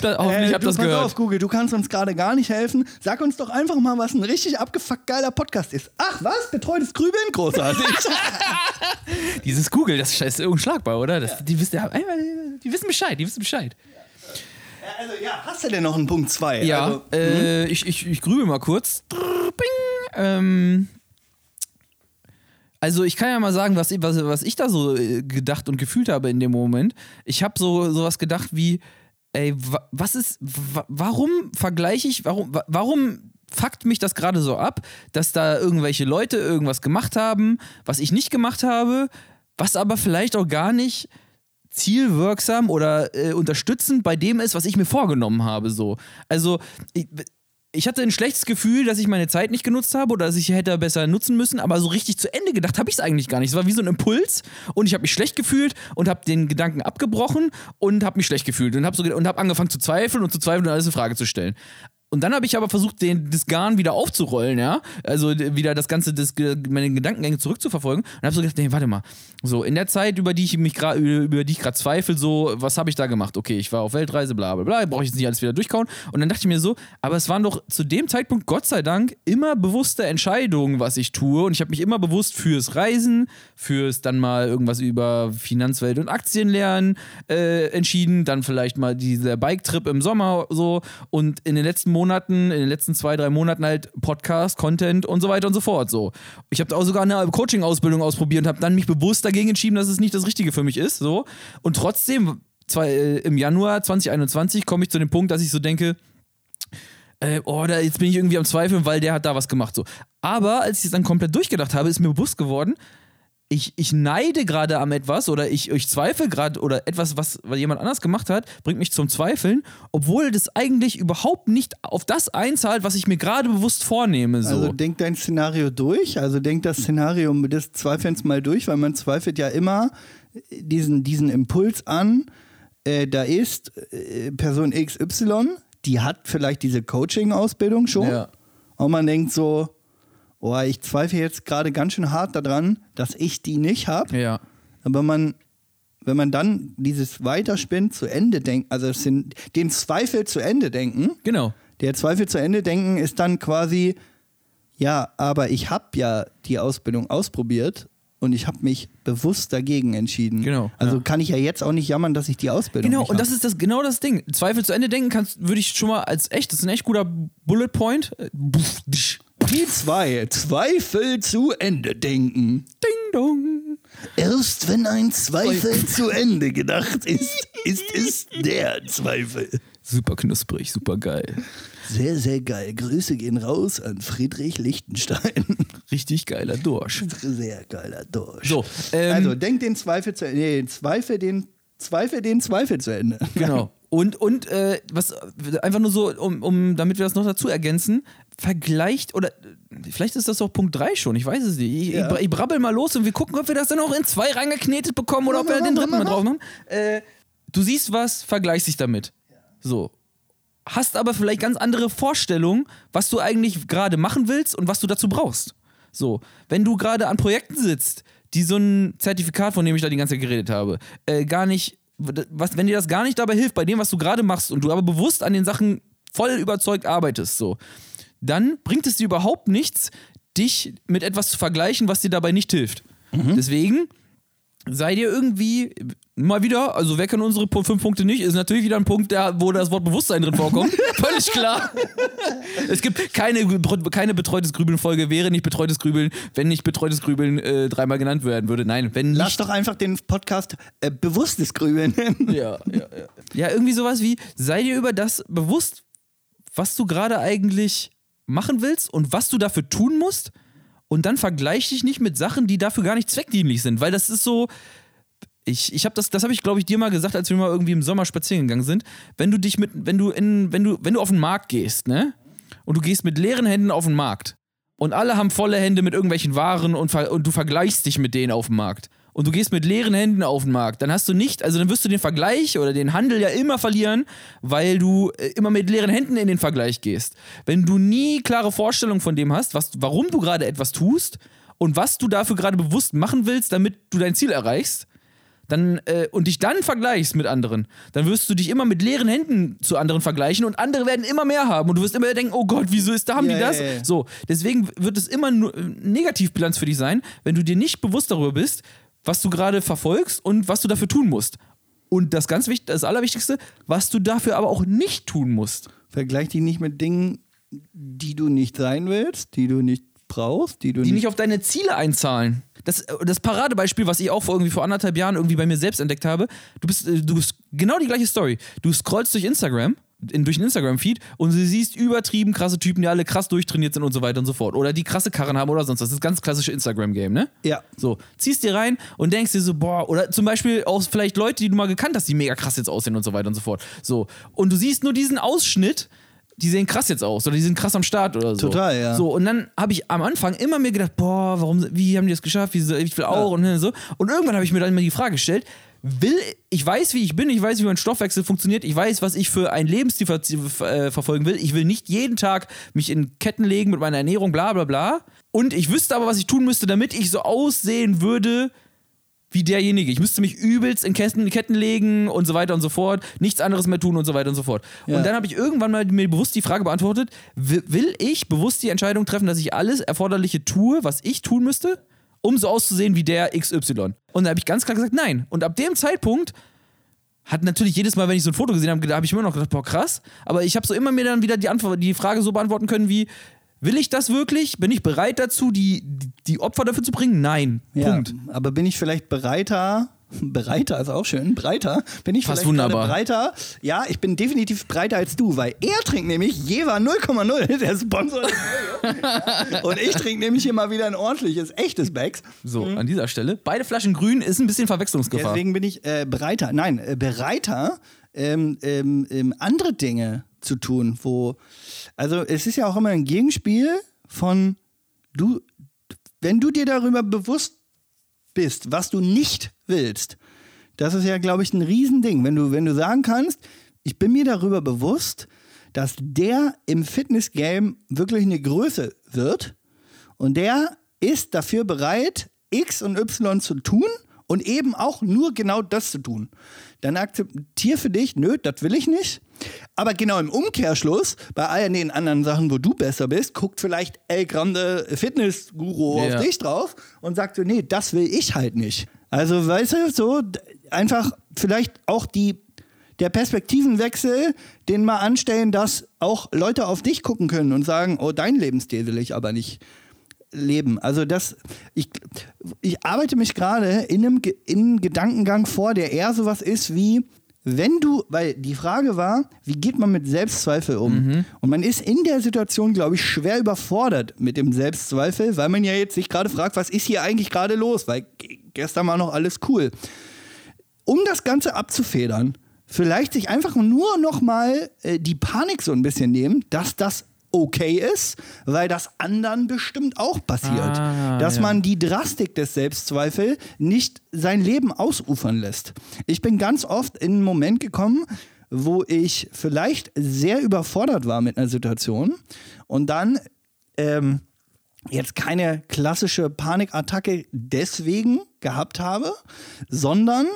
[SPEAKER 2] Da, hoffentlich
[SPEAKER 1] Äh,
[SPEAKER 2] habt das
[SPEAKER 1] pass
[SPEAKER 2] gehört.
[SPEAKER 1] auf, Google, du kannst uns gerade gar nicht helfen. Sag uns doch einfach mal, was ein richtig abgefuckt geiler Podcast ist. Ach, was? Betreutes Grübeln? Großartig.
[SPEAKER 2] Dieses Google, das ist unschlagbar, oder? Das, die, wissen, ja, die wissen Bescheid, die wissen Bescheid.
[SPEAKER 1] also, ja, hast du denn noch einen Punkt 2?
[SPEAKER 2] Ja,
[SPEAKER 1] Also,
[SPEAKER 2] äh, ich, ich, ich grübel mal kurz. Drrr. Ähm, also ich kann ja mal sagen, was, was, was ich da so äh, gedacht und gefühlt habe in dem Moment. Ich habe so sowas gedacht wie, ey, wa, was ist, wa, warum vergleiche ich, warum, wa, warum fuckt mich das gerade so ab, dass da irgendwelche Leute irgendwas gemacht haben, was ich nicht gemacht habe, was aber vielleicht auch gar nicht zielwirksam oder äh, unterstützend bei dem ist, was ich mir vorgenommen habe. So. Also ich, ich hatte ein schlechtes Gefühl, dass ich meine Zeit nicht genutzt habe oder dass ich hätte besser nutzen müssen, aber so richtig zu Ende gedacht habe ich es eigentlich gar nicht. Es war wie so ein Impuls und ich habe mich schlecht gefühlt und habe den Gedanken abgebrochen und habe mich schlecht gefühlt und habe so, hab angefangen zu zweifeln und zu zweifeln und alles in Frage zu stellen. Und dann habe ich aber versucht, den, das Garn wieder aufzurollen, ja. Also wieder das Ganze, das, meine Gedankengänge zurückzuverfolgen. Und habe so gedacht, nee, warte mal. So, in der Zeit, über die ich mich gerade, über die ich gerade zweifle, so, was habe ich da gemacht? Okay, ich war auf Weltreise, bla bla bla, brauche ich jetzt nicht alles wieder durchkauen. Und dann dachte ich mir so, aber es waren doch zu dem Zeitpunkt, Gott sei Dank, immer bewusste Entscheidungen, was ich tue. Und ich habe mich immer bewusst fürs Reisen, fürs dann mal irgendwas über Finanzwelt und Aktien lernen äh, entschieden. Dann vielleicht mal dieser Bike-Trip im Sommer so. Und in den letzten Monaten, in den letzten zwei, drei Monaten halt Podcast, Content und so weiter und so fort. So. Ich habe auch sogar eine Coaching-Ausbildung ausprobiert und habe dann mich bewusst dagegen entschieden, dass es nicht das Richtige für mich ist. So. Und trotzdem, zwei, äh, im Januar 2021 komme ich zu dem Punkt, dass ich so denke, äh, oh, da, jetzt bin ich irgendwie am Zweifeln, weil der hat da was gemacht. So. Aber als ich es dann komplett durchgedacht habe, ist mir bewusst geworden, ich, ich neide gerade am etwas oder ich, ich zweifle gerade oder etwas, was, was jemand anders gemacht hat, bringt mich zum Zweifeln, obwohl das eigentlich überhaupt nicht auf das einzahlt, was ich mir gerade bewusst vornehme. So.
[SPEAKER 1] Also denk dein Szenario durch, also denk das Szenario des Zweifelns mal durch, weil man zweifelt ja immer diesen, diesen Impuls an, äh, da ist äh, Person XY, die hat vielleicht diese Coaching-Ausbildung schon
[SPEAKER 2] Ja.
[SPEAKER 1] und man denkt so, oh, ich zweifle jetzt gerade ganz schön hart daran, dass ich die nicht habe,
[SPEAKER 2] ja.
[SPEAKER 1] aber man wenn man dann dieses Weiterspinn zu Ende denkt, also sind- den Zweifel zu Ende denken,
[SPEAKER 2] Genau.
[SPEAKER 1] der Zweifel zu Ende denken ist dann quasi, ja, aber ich habe ja die Ausbildung ausprobiert und ich habe mich bewusst dagegen entschieden.
[SPEAKER 2] Genau,
[SPEAKER 1] Also
[SPEAKER 2] ja.
[SPEAKER 1] kann ich ja jetzt auch nicht jammern, dass ich die Ausbildung
[SPEAKER 2] Genau, und
[SPEAKER 1] hab.
[SPEAKER 2] das ist das genau das Ding. Zweifel zu Ende denken kannst, würde ich schon mal als echt, das ist ein echt guter Bullet Point.
[SPEAKER 1] Die zwei, Zweifel zu Ende denken.
[SPEAKER 2] Ding dong.
[SPEAKER 1] Erst wenn ein Zweifel zu Ende gedacht ist, ist es der Zweifel.
[SPEAKER 2] Super knusprig, super geil.
[SPEAKER 1] Sehr, sehr geil. Grüße gehen raus an Friedrich Lichtenstein.
[SPEAKER 2] Richtig geiler Dorsch.
[SPEAKER 1] Sehr geiler Dorsch.
[SPEAKER 2] So, ähm,
[SPEAKER 1] also denk den Zweifel zu Ende. Nee, den Zweifel, den Zweifel, den Zweifel zu Ende.
[SPEAKER 2] Genau. Und, und äh, was einfach nur so, um, um, damit wir das noch dazu ergänzen, vergleicht oder vielleicht ist das auch Punkt 3 schon, ich weiß es nicht. Ich,
[SPEAKER 1] Ja.
[SPEAKER 2] ich, ich brabbel mal los und wir gucken, ob wir das dann auch in zwei reingeknetet bekommen oder ob wir den dritten mal drauf machen. Äh, du siehst was, vergleichst dich damit. So. Hast aber vielleicht ganz andere Vorstellungen, was du eigentlich gerade machen willst und was du dazu brauchst. So, wenn du gerade an Projekten sitzt, die so ein Zertifikat, von dem ich da die ganze Zeit geredet habe, äh, gar nicht, was, wenn dir das gar nicht dabei hilft, bei dem, was du gerade machst und du aber bewusst an den Sachen voll überzeugt arbeitest, so, dann bringt es dir überhaupt nichts, dich mit etwas zu vergleichen, was dir dabei nicht hilft. Deswegen sei dir irgendwie mal wieder, also wer kann unsere fünf Punkte nicht, ist natürlich wieder ein Punkt, der, wo das Wort Bewusstsein drin vorkommt. Völlig klar. es gibt keine, keine betreutes Grübeln-Folge, wäre nicht betreutes Grübeln, wenn nicht betreutes Grübeln äh, dreimal genannt werden würde. Nein, wenn
[SPEAKER 1] Lass
[SPEAKER 2] nicht.
[SPEAKER 1] doch einfach den Podcast äh, bewusstes Grübeln.
[SPEAKER 2] Ja, ja, ja. Ja, irgendwie sowas wie, sei dir über das bewusst, was du gerade eigentlich machen willst und was du dafür tun musst. Und dann vergleich dich nicht mit Sachen, die dafür gar nicht zweckdienlich sind. Weil das ist so. Ich, ich habe das, das habe ich, glaube ich, dir mal gesagt, als wir mal irgendwie im Sommer spazieren gegangen sind. Wenn du dich mit, wenn du in, wenn du, wenn du auf den Markt gehst, ne? Und du gehst mit leeren Händen auf den Markt und alle haben volle Hände mit irgendwelchen Waren und, und du vergleichst dich mit denen auf dem Markt. Und du gehst mit leeren Händen auf den Markt, dann hast du nicht, also dann wirst du den Vergleich oder den Handel ja immer verlieren, weil du äh, immer mit leeren Händen in den Vergleich gehst. Wenn du nie klare Vorstellung von dem hast, was, warum du gerade etwas tust und was du dafür gerade bewusst machen willst, damit du dein Ziel erreichst, dann äh, und dich dann vergleichst mit anderen, dann wirst du dich immer mit leeren Händen zu anderen vergleichen und andere werden immer mehr haben und du wirst immer denken, oh Gott, wieso ist da haben
[SPEAKER 1] Ja,
[SPEAKER 2] die das?
[SPEAKER 1] ja, ja.
[SPEAKER 2] So, deswegen wird es immer nur äh, Negativbilanz für dich sein, wenn du dir nicht bewusst darüber bist, was du gerade verfolgst und was du dafür tun musst. Und das ganz wichtig, das Allerwichtigste, was du dafür aber auch nicht tun musst.
[SPEAKER 1] Vergleich dich nicht mit Dingen, die du nicht sein willst, die du nicht brauchst, die du
[SPEAKER 2] die
[SPEAKER 1] nicht.
[SPEAKER 2] nicht auf deine Ziele einzahlen. Das, das Paradebeispiel, was ich auch vor, irgendwie vor anderthalb Jahren irgendwie bei mir selbst entdeckt habe, du bist, äh, du bist genau die gleiche Story. Du scrollst durch Instagram, in, durch einen Instagram-Feed und du siehst übertrieben krasse Typen, die alle krass durchtrainiert sind und so weiter und so fort. Oder die krasse Karren haben oder sonst was. Das ist ganz klassische Instagram-Game, ne?
[SPEAKER 1] Ja.
[SPEAKER 2] So, ziehst dir rein und denkst dir so, boah, oder zum Beispiel auch vielleicht Leute, die du mal gekannt hast, die mega krass jetzt aussehen und so weiter und so fort. So. Und du siehst nur diesen Ausschnitt, die sehen krass jetzt aus oder die sind krass am Start oder so.
[SPEAKER 1] Total, ja.
[SPEAKER 2] So, und dann habe ich am Anfang immer mir gedacht, boah, warum, wie haben die das geschafft? Wie, ich will auch und so. Und irgendwann habe ich mir dann immer die Frage gestellt, will, ich weiß, wie ich bin, ich weiß, wie mein Stoffwechsel funktioniert, ich weiß, was ich für einen Lebensstil ver äh, verfolgen will. Ich will nicht jeden Tag mich in Ketten legen mit meiner Ernährung, bla bla bla. Und ich wüsste aber, was ich tun müsste, damit ich so aussehen würde, wie derjenige. Ich müsste mich übelst in Ketten, Ketten legen und so weiter und so fort, nichts anderes mehr tun und so weiter und so fort.
[SPEAKER 1] Ja.
[SPEAKER 2] Und dann habe ich irgendwann mal mir bewusst die Frage beantwortet, wi- will ich bewusst die Entscheidung treffen, dass ich alles Erforderliche tue, was ich tun müsste, um so auszusehen wie der XY? Und da habe ich ganz klar gesagt, nein. Und ab dem Zeitpunkt hat natürlich jedes Mal, wenn ich so ein Foto gesehen habe, da habe ich immer noch gedacht, boah, krass. Aber ich habe so immer mir dann wieder die, Antwort, die Frage so beantworten können wie, will ich das wirklich? Bin ich bereit dazu, die, die Opfer dafür zu bringen? Nein.
[SPEAKER 1] ja,
[SPEAKER 2] Punkt.
[SPEAKER 1] Aber bin ich vielleicht bereiter? Breiter ist auch schön. Breiter. Bin ich
[SPEAKER 2] Fast wunderbar.
[SPEAKER 1] breiter? Ja, ich bin definitiv breiter als du, weil er trinkt nämlich Jever 0,0, der Sponsor. Und ich trinke nämlich hier mal wieder ein ordentliches, echtes Becks.
[SPEAKER 2] So, an dieser Stelle. Beide Flaschen grün ist ein bisschen Verwechslungsgefahr.
[SPEAKER 1] Deswegen bin ich äh, breiter, nein, äh, bereiter, ähm, ähm, ähm, andere Dinge zu tun, wo, also es ist ja auch immer ein Gegenspiel von du, wenn du dir darüber bewusst bist, was du nicht willst, das ist ja, glaube ich, ein Riesending. Wenn du, wenn du sagen kannst, ich bin mir darüber bewusst, dass der im Fitness-Game wirklich eine Größe wird und der ist dafür bereit, X und Y zu tun und eben auch nur genau das zu tun. Dann akzeptier für dich, nö, das will ich nicht. Aber genau im Umkehrschluss, bei all den anderen Sachen, wo du besser bist, guckt vielleicht El Grande Fitness-Guru
[SPEAKER 2] Ja.
[SPEAKER 1] auf dich drauf und sagt so, nee, das will ich halt nicht. Also, weißt du, so einfach vielleicht auch die, der Perspektivenwechsel, den mal anstellen, dass auch Leute auf dich gucken können und sagen, oh, dein Lebensstil will ich aber nicht leben. Also das, ich, ich arbeite mich gerade in einem, in einem Gedankengang vor, der eher sowas ist wie, wenn du, weil die Frage war, wie geht man mit Selbstzweifel um? Und man ist in der Situation, glaube ich, schwer überfordert mit dem Selbstzweifel, weil man ja jetzt sich gerade fragt, was ist hier eigentlich gerade los? Weil gestern war noch alles cool. Um das Ganze abzufedern, vielleicht sich einfach nur noch mal äh, die Panik so ein bisschen nehmen, dass das okay ist, weil das anderen bestimmt auch passiert.
[SPEAKER 2] Ah,
[SPEAKER 1] dass
[SPEAKER 2] ja.
[SPEAKER 1] man die Drastik des Selbstzweifels nicht sein Leben ausufern lässt. Ich bin ganz oft in einen Moment gekommen, wo ich vielleicht sehr überfordert war mit einer Situation und dann ähm, jetzt keine klassische Panikattacke deswegen gehabt habe, sondern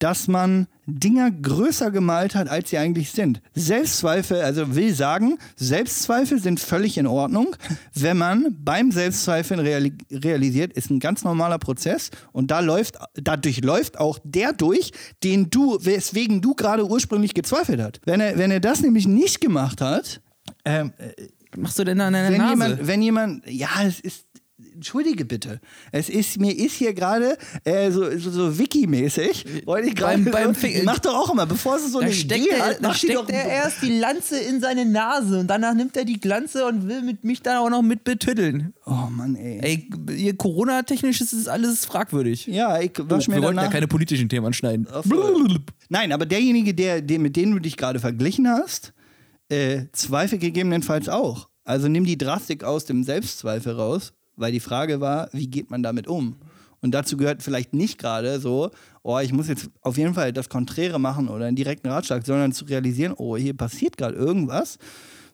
[SPEAKER 1] dass man Dinger größer gemalt hat, als sie eigentlich sind. Selbstzweifel, also will sagen, Selbstzweifel sind völlig in Ordnung. Wenn man beim Selbstzweifeln reali realisiert, ist ein ganz normaler Prozess und da läuft, dadurch läuft auch der durch, den du, weswegen du gerade ursprünglich gezweifelt hast. Wenn er, wenn er das nämlich nicht gemacht hat, ähm,
[SPEAKER 2] Was machst du denn an deiner
[SPEAKER 1] wenn
[SPEAKER 2] Nase?
[SPEAKER 1] jemand, wenn jemand, ja, es ist, entschuldige bitte, es ist, mir ist hier gerade äh, so, so, so Wiki-mäßig, wollte ich gerade,
[SPEAKER 2] Beim- beim
[SPEAKER 1] mach doch auch immer, bevor es so eine Idee
[SPEAKER 2] er,
[SPEAKER 1] hat,
[SPEAKER 2] da
[SPEAKER 1] mach
[SPEAKER 2] steckt
[SPEAKER 1] doch,
[SPEAKER 2] er erst die Lanze in seine Nase und danach nimmt er die Glanze und will mit mich dann auch noch mit betüddeln.
[SPEAKER 1] Oh Mann, ey.
[SPEAKER 2] Ey, Corona-technisch ist es alles fragwürdig.
[SPEAKER 1] Ja, ich
[SPEAKER 2] Oh,
[SPEAKER 1] wasch mir
[SPEAKER 2] wir wollten ja keine politischen Themen anschneiden.
[SPEAKER 1] Nein, aber derjenige, der, der, mit dem du dich gerade verglichen hast, äh, Zweifel gegebenenfalls auch. Also nimm die Drastik aus dem Selbstzweifel raus, weil die Frage war, wie geht man damit um? Und dazu gehört vielleicht nicht gerade so, oh, ich muss jetzt auf jeden Fall das Konträre machen oder einen direkten Ratschlag, sondern zu realisieren, oh, hier passiert gerade irgendwas,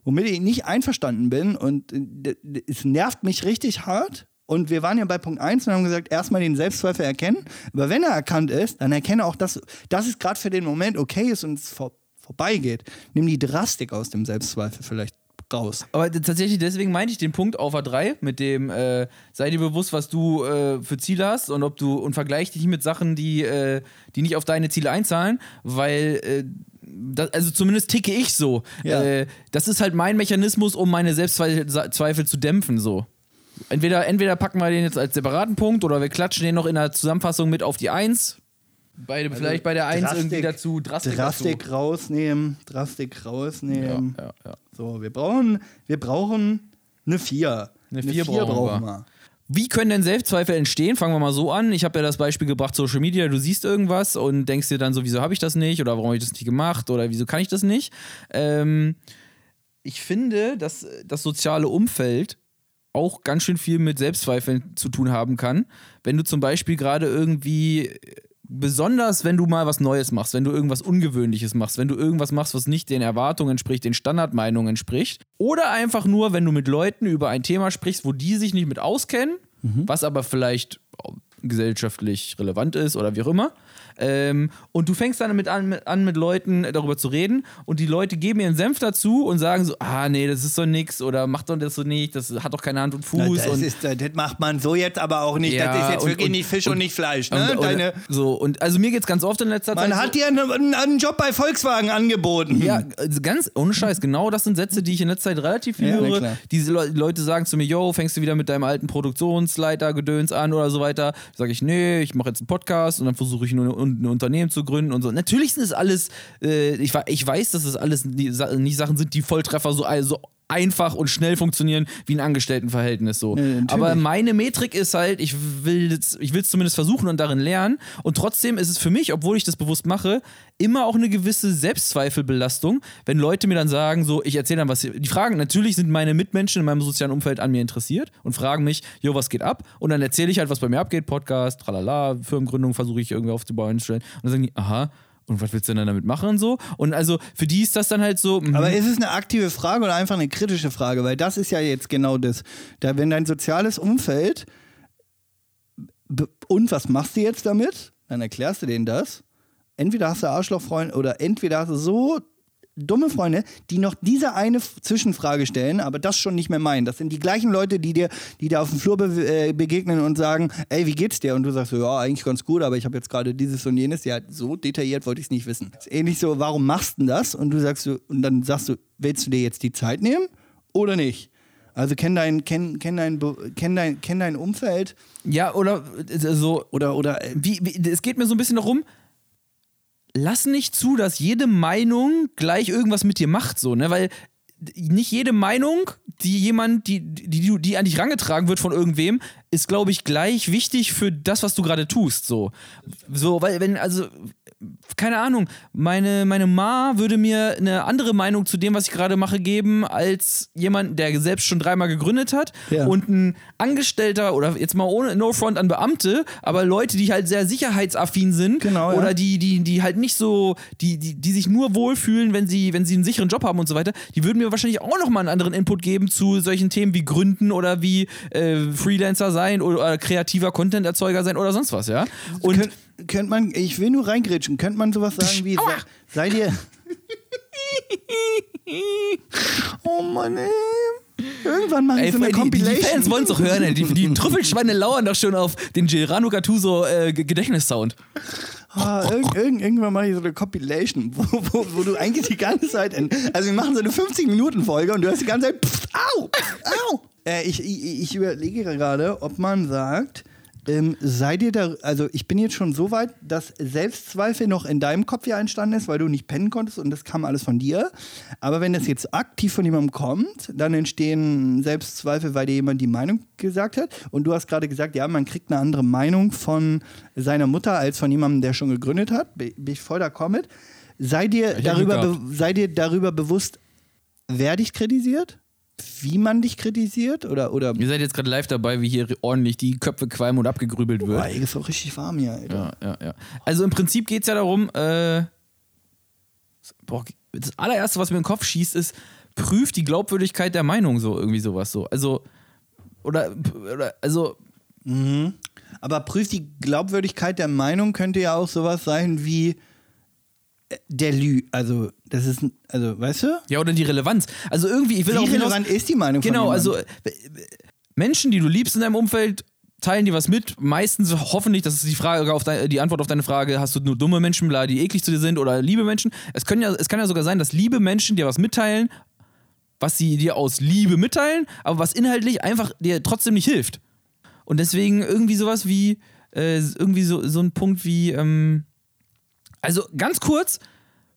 [SPEAKER 1] womit ich nicht einverstanden bin und äh, es nervt mich richtig hart. Und wir waren ja bei Punkt 1 und haben gesagt, erstmal den Selbstzweifel erkennen. Aber wenn er erkannt ist, dann erkenne auch, dass, dass es gerade für den Moment okay ist und es vor, vorbeigeht. Nimm die Drastik aus dem Selbstzweifel vielleicht raus.
[SPEAKER 2] Aber tatsächlich, deswegen meinte ich den Punkt auf A3 mit dem, äh, sei dir bewusst, was du äh, für Ziele hast und ob du und vergleich dich mit Sachen, die, äh, die nicht auf deine Ziele einzahlen, weil äh, das, also zumindest ticke ich so.
[SPEAKER 1] Ja.
[SPEAKER 2] Äh, das ist halt mein Mechanismus, um meine Selbstzweifel Zweifel zu dämpfen, so. Entweder, entweder packen wir den jetzt als separaten Punkt oder wir klatschen den noch in der Zusammenfassung mit auf die 1. Beide, vielleicht bei der 1
[SPEAKER 1] Drastik-
[SPEAKER 2] irgendwie dazu, Drastik,
[SPEAKER 1] Drastik rausnehmen, Drastik rausnehmen.
[SPEAKER 2] dazu. Ja, ja, ja.
[SPEAKER 1] So, wir brauchen, wir brauchen eine 4.
[SPEAKER 2] Eine vier brauchen wir.
[SPEAKER 1] wir.
[SPEAKER 2] Wie können denn Selbstzweifel entstehen? Fangen wir mal so an. Ich habe ja das Beispiel gebracht, Social Media, du siehst irgendwas und denkst dir dann so, wieso habe ich das nicht oder warum habe ich das nicht gemacht oder wieso kann ich das nicht? Ähm, ich finde, dass das soziale Umfeld auch ganz schön viel mit Selbstzweifeln zu tun haben kann. Wenn du zum Beispiel gerade irgendwie, besonders wenn du mal was Neues machst, wenn du irgendwas Ungewöhnliches machst, wenn du irgendwas machst, was nicht den Erwartungen entspricht, den Standardmeinungen entspricht, oder einfach nur, wenn du mit Leuten über ein Thema sprichst, wo die sich nicht mit auskennen, was aber vielleicht gesellschaftlich relevant ist oder wie auch immer. Ähm, und du fängst dann damit an, mit, an, mit Leuten darüber zu reden und die Leute geben ihren Senf dazu und sagen so, ah nee, das ist doch nix oder mach doch das so nicht, das hat doch keine Hand und Fuß.
[SPEAKER 1] das,
[SPEAKER 2] und,
[SPEAKER 1] ist, das macht man so jetzt aber auch nicht.
[SPEAKER 2] Ja,
[SPEAKER 1] das ist jetzt
[SPEAKER 2] und-
[SPEAKER 1] wirklich
[SPEAKER 2] und-
[SPEAKER 1] nicht Fisch und, nicht Fleisch. Ne? Deine,
[SPEAKER 2] so, und also mir geht's ganz oft in letzter Zeit.
[SPEAKER 1] man
[SPEAKER 2] so,
[SPEAKER 1] hat dir einen, einen, Job bei Volkswagen angeboten.
[SPEAKER 2] Ja, also ganz ohne Scheiß, genau das sind Sätze, die ich in letzter Zeit relativ viel
[SPEAKER 1] Ja, na
[SPEAKER 2] höre. Diese Le Leute sagen zu mir, yo, fängst du wieder mit deinem alten Produktionsleiter-Gedöns an oder so weiter. Sag ich, nee, ich mache jetzt einen Podcast und dann versuche ich nur ein, ein Unternehmen zu gründen und so. Natürlich sind es alles, äh, ich, ich weiß, dass es alles nie- Sa- nicht Sachen sind, die Volltreffer so, also einfach und schnell funktionieren wie ein Angestelltenverhältnis so.
[SPEAKER 1] natürlich.
[SPEAKER 2] Aber meine Metrik ist halt, ich will es ich will's zumindest versuchen und darin lernen. Und trotzdem ist es für mich, obwohl ich das bewusst mache, immer auch eine gewisse Selbstzweifelbelastung, wenn Leute mir dann sagen, so, ich erzähle dann was. Die fragen, natürlich sind meine Mitmenschen in meinem sozialen Umfeld an mir interessiert und fragen mich, jo, was geht ab? Und dann erzähle ich halt, was bei mir abgeht, Podcast, tralala, Firmengründung versuche ich irgendwie aufzubauen. Und dann sagen die, aha, und was willst du denn damit machen und so? Und also für die ist das dann halt so. mhm.
[SPEAKER 1] Aber ist es eine aktive Frage oder einfach eine kritische Frage? Weil das ist ja jetzt genau das. Da, wenn dein soziales Umfeld und was machst du jetzt damit? Dann erklärst du denen das. Entweder hast du Arschlochfreunde oder entweder hast du so dumme Freunde, die noch diese eine Zwischenfrage stellen, aber das schon nicht mehr meinen. Das sind die gleichen Leute, die dir, die dir auf dem Flur be äh, begegnen und sagen, ey, wie geht's dir? Und du sagst so, ja, eigentlich ganz gut, aber ich habe jetzt gerade dieses und jenes. Ja, so detailliert wollte ich es nicht wissen. Ist ähnlich so, warum machst du denn das? Und du sagst so, und dann sagst du, willst du dir jetzt die Zeit nehmen oder nicht? Also kenn dein, kenn, kenn dein, kenn dein, kenn dein Umfeld
[SPEAKER 2] ja, oder äh, so,
[SPEAKER 1] oder, oder äh,
[SPEAKER 2] wie, wie, es geht mir so ein bisschen darum, lass nicht zu, dass jede Meinung gleich irgendwas mit dir macht, so, ne? Weil nicht jede Meinung, die jemand, die, die, die, an dich rangetragen wird von irgendwem, ist, glaube ich, gleich wichtig für das, was du gerade tust. So. so, weil, wenn, also, keine Ahnung, meine, meine Ma würde mir eine andere Meinung zu dem, was ich gerade mache, geben, als jemand, der selbst schon dreimal gegründet hat
[SPEAKER 1] Ja.
[SPEAKER 2] und ein Angestellter oder jetzt mal ohne No Front an Beamte, aber Leute, die halt sehr sicherheitsaffin sind
[SPEAKER 1] Genau, ja.
[SPEAKER 2] oder die, die, die halt nicht so, die, die, die sich nur wohlfühlen, wenn sie, wenn sie einen sicheren Job haben und so weiter, die würden mir wahrscheinlich auch nochmal einen anderen Input geben zu solchen Themen wie Gründen oder wie äh, Freelancer sein oder, oder kreativer Content-Erzeuger sein oder sonst was, ja. Und
[SPEAKER 1] Könnt, könnt man, ich will nur reingrätschen Compilation. Könnte man sowas sagen wie, sei, sei dir. oh Mann, ey. Irgendwann machen
[SPEAKER 2] Ey,
[SPEAKER 1] so eine
[SPEAKER 2] die, die
[SPEAKER 1] Compilation.
[SPEAKER 2] Fans wollen es doch hören, ey. Die, die Trüffelschweine lauern doch schon auf den Gerano Gattuso äh, Ge- Gedächtnissound.
[SPEAKER 1] Ah, irgend, irgend, irgendwann mache ich so eine Compilation, wo, wo, wo du eigentlich die ganze Zeit. In, also, wir machen so eine 50-Minuten-Folge und du hast die ganze Zeit. Pff, au! Au! Äh, ich, ich, ich überlege gerade, ob man sagt. Ähm, sei dir da, also ich bin jetzt schon so weit, dass Selbstzweifel noch in deinem Kopf ja entstanden ist, weil du nicht pennen konntest und das kam alles von dir. Aber wenn das jetzt aktiv von jemandem kommt, dann entstehen Selbstzweifel, weil dir jemand die Meinung gesagt hat. Und du hast gerade gesagt, ja, man kriegt eine andere Meinung von seiner Mutter als von jemandem, der schon gegründet hat. Bin ich voll d'accord mit. Sei dir,
[SPEAKER 2] Ich
[SPEAKER 1] darüber, sei dir darüber bewusst, wer dich kritisiert, wie man dich kritisiert oder, oder
[SPEAKER 2] Ihr seid jetzt gerade live dabei, wie hier ordentlich die Köpfe qualmen und abgegrübelt wird.
[SPEAKER 1] Boah, ey, ist auch richtig warm hier, Alter.
[SPEAKER 2] Ja, ja, ja. Also im Prinzip geht es ja darum, äh, boah, das allererste, was mir in den Kopf schießt, ist, prüft die Glaubwürdigkeit der Meinung so, irgendwie sowas so. Also, oder, oder also,
[SPEAKER 1] Aber prüft die Glaubwürdigkeit der Meinung könnte ja auch sowas sein wie der Lü. Also, das ist, also, weißt du?
[SPEAKER 2] ja, oder die Relevanz. Also irgendwie, ich will
[SPEAKER 1] Wie
[SPEAKER 2] auch hinaus-
[SPEAKER 1] relevant ist die Meinung
[SPEAKER 2] Genau,
[SPEAKER 1] von
[SPEAKER 2] also Menschen, die du liebst in deinem Umfeld, teilen dir was mit. Meistens hoffentlich, das ist die Frage auf dein, die Antwort auf deine Frage, hast du nur dumme Menschen, bla, die eklig zu dir sind oder liebe Menschen? Es, können ja, es kann ja sogar sein, dass liebe Menschen dir was mitteilen, was sie dir aus Liebe mitteilen, aber was inhaltlich einfach dir trotzdem nicht hilft. Und deswegen irgendwie sowas wie, äh, irgendwie so, so ein Punkt wie, ähm, also ganz kurz,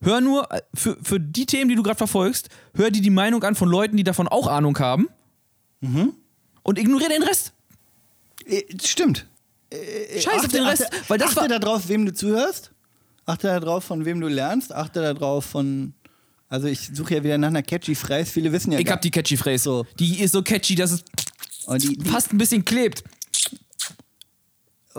[SPEAKER 2] hör nur, äh, für, für die Themen, die du gerade verfolgst, hör dir die Meinung an von Leuten, die davon auch Ahnung haben. Und ignoriere den Rest.
[SPEAKER 1] Äh, Stimmt.
[SPEAKER 2] Scheiß auf den Rest.
[SPEAKER 1] Achte,
[SPEAKER 2] weil das
[SPEAKER 1] achte
[SPEAKER 2] war.
[SPEAKER 1] darauf, wem du zuhörst. Achte darauf, von wem du lernst. Achte darauf, von. Also, ich suche ja wieder nach einer catchy Phrase. Viele wissen ja
[SPEAKER 2] Ich hab die catchy Phrase.
[SPEAKER 1] So.
[SPEAKER 2] Die ist so catchy, dass es
[SPEAKER 1] die, die,
[SPEAKER 2] fast ein bisschen klebt.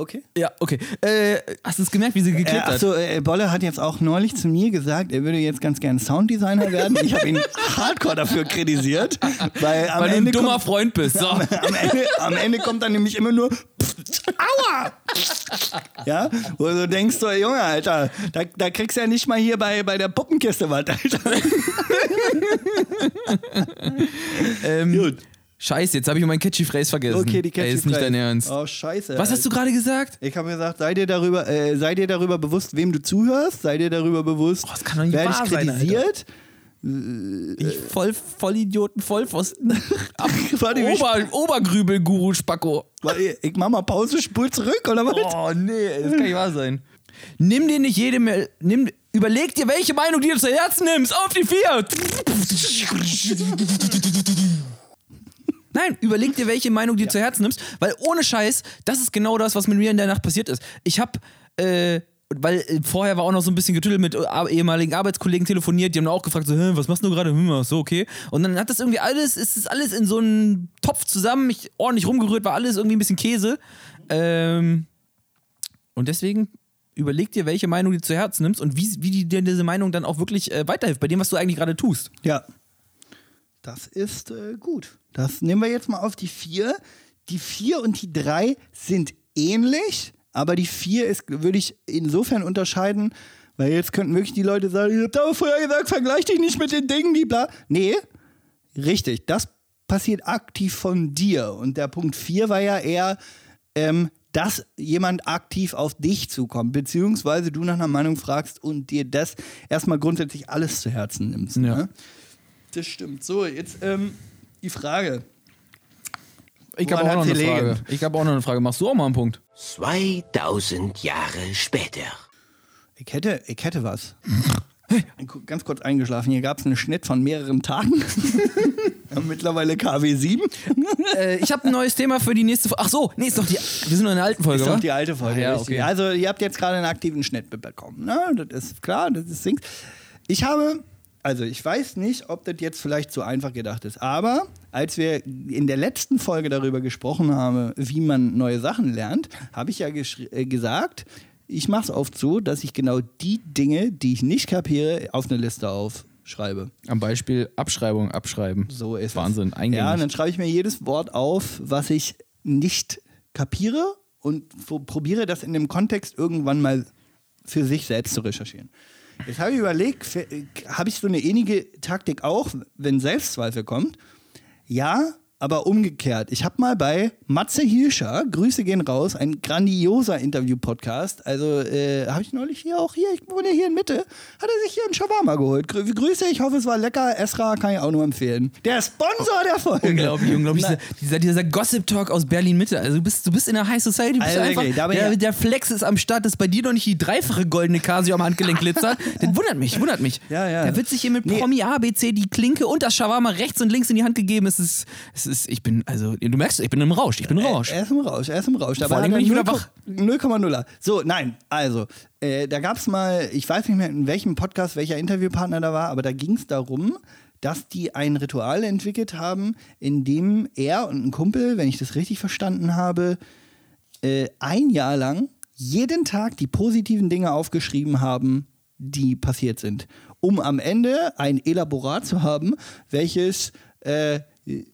[SPEAKER 1] Okay.
[SPEAKER 2] Ja, okay. Äh, hast du es gemerkt, wie sie
[SPEAKER 1] Äh,
[SPEAKER 2] geklebt hat?
[SPEAKER 1] achso, äh, Bolle hat jetzt auch neulich zu mir gesagt, er würde jetzt ganz gern Sounddesigner werden. Ich habe ihn hardcore dafür kritisiert, weil am
[SPEAKER 2] Weil du ein
[SPEAKER 1] Ende
[SPEAKER 2] dummer
[SPEAKER 1] kommt,
[SPEAKER 2] Freund bist. So.
[SPEAKER 1] am, Ende, am Ende kommt dann nämlich immer nur Aua! Ja, wo du denkst, so, Junge, Alter, da, da kriegst du ja nicht mal hier bei, bei der Puppenkiste was, Alter.
[SPEAKER 2] Ähm,
[SPEAKER 1] Gut.
[SPEAKER 2] Scheiße, jetzt habe ich meinen catchy Phrase vergessen.
[SPEAKER 1] Okay, die catchy
[SPEAKER 2] Ey, ist nicht dein Ernst.
[SPEAKER 1] Oh, scheiße.
[SPEAKER 2] Was hast du gerade gesagt?
[SPEAKER 1] Ich habe gesagt, sei dir darüber, äh, sei dir darüber bewusst, wem du zuhörst, sei dir darüber bewusst,
[SPEAKER 2] Oh, das kann doch nicht
[SPEAKER 1] wer dich
[SPEAKER 2] sein, Alter.
[SPEAKER 1] kritisiert.
[SPEAKER 2] Ich voll, Vollidioten, Vollpfosten.
[SPEAKER 1] Warte, wie-
[SPEAKER 2] Ober, Obergrübel-Guru Spacko.
[SPEAKER 1] Ich mach mal Pause, spul zurück, oder was?
[SPEAKER 2] Oh nee, das kann nicht wahr sein. Nimm dir nicht jede mehr. Nimm, überleg dir, welche Meinung du dir zu Herzen nimmst. Auf die vier! Nein, überleg dir, welche Meinung du dir zu Herzen nimmst, weil ohne Scheiß, das ist genau das, was mit mir in der Nacht passiert ist. Ich hab, äh, weil äh, vorher war auch noch so ein bisschen getüttelt mit äh, ehemaligen Arbeitskollegen telefoniert, die haben auch gefragt, so, was machst du gerade? Hm, so, okay. Und dann hat das irgendwie alles, ist das alles in so einen Topf zusammen, mich ordentlich rumgerührt, war alles irgendwie ein bisschen Käse. Ähm, und deswegen überleg dir, welche Meinung du zu Herzen nimmst und wie, wie die, dir diese Meinung dann auch wirklich äh, weiterhilft, bei dem, was du eigentlich gerade tust.
[SPEAKER 1] Ja. Das ist äh, gut. Das nehmen wir jetzt mal auf die vier. Die vier und die drei sind ähnlich, aber die vier ist, würde ich insofern unterscheiden, weil jetzt könnten wirklich die Leute sagen, ihr habt aber vorher gesagt, vergleich dich nicht mit den Dingen, die bla. Nee, richtig. Das passiert aktiv von dir. Und der Punkt vier war ja eher, ähm, dass jemand aktiv auf dich zukommt, beziehungsweise du nach einer Meinung fragst und dir das erstmal grundsätzlich alles zu Herzen nimmst.
[SPEAKER 2] Ja.
[SPEAKER 1] Ne? Das stimmt. So, jetzt ähm, die Frage.
[SPEAKER 2] Ich habe auch noch eine Frage.
[SPEAKER 1] liegen?
[SPEAKER 2] Ich habe auch noch eine Frage. Machst du auch mal einen Punkt?
[SPEAKER 4] 2000 Jahre später.
[SPEAKER 1] Ich hätte, ich hätte was. Ganz kurz eingeschlafen. Hier gab es einen Schnitt von mehreren Tagen. Mittlerweile KW 7.
[SPEAKER 2] äh, ich habe ein neues Thema für die nächste Folge. Ach so, nee, ist doch die. Wir sind noch in der alten Folge,
[SPEAKER 1] ist doch die alte Folge.
[SPEAKER 2] Ja,
[SPEAKER 1] richtig.
[SPEAKER 2] okay.
[SPEAKER 1] Also, ihr habt jetzt gerade einen aktiven Schnitt bekommen. Ne? Das ist klar, das ist Dings. Ich habe, also ich weiß nicht, ob das jetzt vielleicht zu einfach gedacht ist, aber als wir in der letzten Folge darüber gesprochen haben, wie man neue Sachen lernt, habe ich ja äh, gesagt, ich mache es oft so, dass ich genau die Dinge, die ich nicht kapiere, auf eine Liste aufschreibe.
[SPEAKER 2] Am Beispiel Abschreibung, abschreiben.
[SPEAKER 1] So ist
[SPEAKER 2] Wahnsinn,
[SPEAKER 1] es.
[SPEAKER 2] eingängig.
[SPEAKER 1] Ja, dann schreibe ich mir jedes Wort auf, was ich nicht kapiere und probiere das in dem Kontext irgendwann mal für sich selbst zu recherchieren. Jetzt habe ich überlegt, f- habe ich so eine ähnliche Taktik auch, wenn Selbstzweifel kommt? Ja, aber umgekehrt. Ich habe mal bei Matze Hilscher, Grüße gehen raus, ein grandioser Interview-Podcast. Also äh, habe ich neulich hier auch hier, ich wohne hier in Mitte, hat er sich hier einen Shawarma geholt. Grü Grüße, ich hoffe, es war lecker. Esra kann ich auch nur empfehlen. Der Sponsor der Folge.
[SPEAKER 2] Unglaublich, unglaublich. Dieser, dieser, dieser Gossip-Talk aus Berlin-Mitte. Also du bist, du bist in der High Society, bist
[SPEAKER 1] Also
[SPEAKER 2] einfach,
[SPEAKER 1] bin
[SPEAKER 2] der,
[SPEAKER 1] ich-
[SPEAKER 2] der Flex ist am Start, dass bei dir noch nicht die dreifache goldene Casio am Handgelenk glitzert. Das wundert mich, wundert mich.
[SPEAKER 1] Ja, ja.
[SPEAKER 2] Da wird sich hier mit
[SPEAKER 1] Nee.
[SPEAKER 2] Promi A, B, C die Klinke und das Shawarma rechts und links in die Hand gegeben. Es ist, es ist, ich bin, also, du merkst, ich bin im Rausch, ich bin im Rausch.
[SPEAKER 1] Er ist im Rausch, er ist im Rausch.
[SPEAKER 2] Vor allem bin ich wieder wach.
[SPEAKER 1] 0,0er. So, nein, also, äh, da gab es mal, ich weiß nicht mehr, in welchem Podcast welcher Interviewpartner da war, aber da ging es darum, dass die ein Ritual entwickelt haben, in dem er und ein Kumpel, wenn ich das richtig verstanden habe, äh, ein Jahr lang jeden Tag die positiven Dinge aufgeschrieben haben, die passiert sind. Um am Ende ein Elaborat zu haben, welches, äh,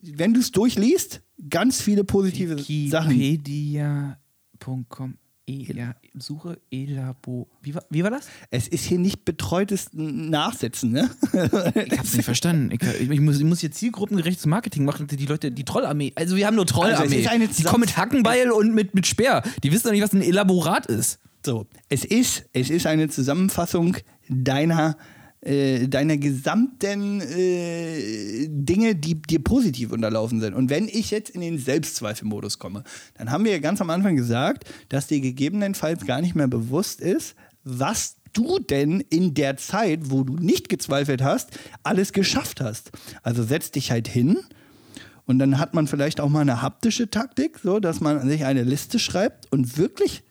[SPEAKER 1] wenn du es durchliest, ganz viele positive Sachen.
[SPEAKER 2] Wikipedia.com E, ja, Suche Elabo. Wie war, wie war das?
[SPEAKER 1] Es ist hier nicht betreutes Nachsitzen, ne?
[SPEAKER 2] Ich hab's nicht verstanden. Ich, ich, muss, ich muss hier zielgruppengerechtes Marketing machen. Die Leute, die Trollarmee. Also wir haben nur Trollarmee.
[SPEAKER 1] Also
[SPEAKER 2] die kommen mit Hackenbeil und mit, mit Speer. Die wissen doch nicht, was ein Elaborat ist.
[SPEAKER 1] So, es ist, es ist eine Zusammenfassung deiner, äh, deiner gesamten äh, Dinge, die dir positiv unterlaufen sind. Und wenn ich jetzt in den Selbstzweifelmodus komme, dann haben wir ja ganz am Anfang gesagt, dass dir gegebenenfalls gar nicht mehr bewusst ist, was du denn in der Zeit, wo du nicht gezweifelt hast, alles geschafft hast. Also setz dich halt hin und dann hat man vielleicht auch mal eine haptische Taktik, so dass man sich eine Liste schreibt und wirklich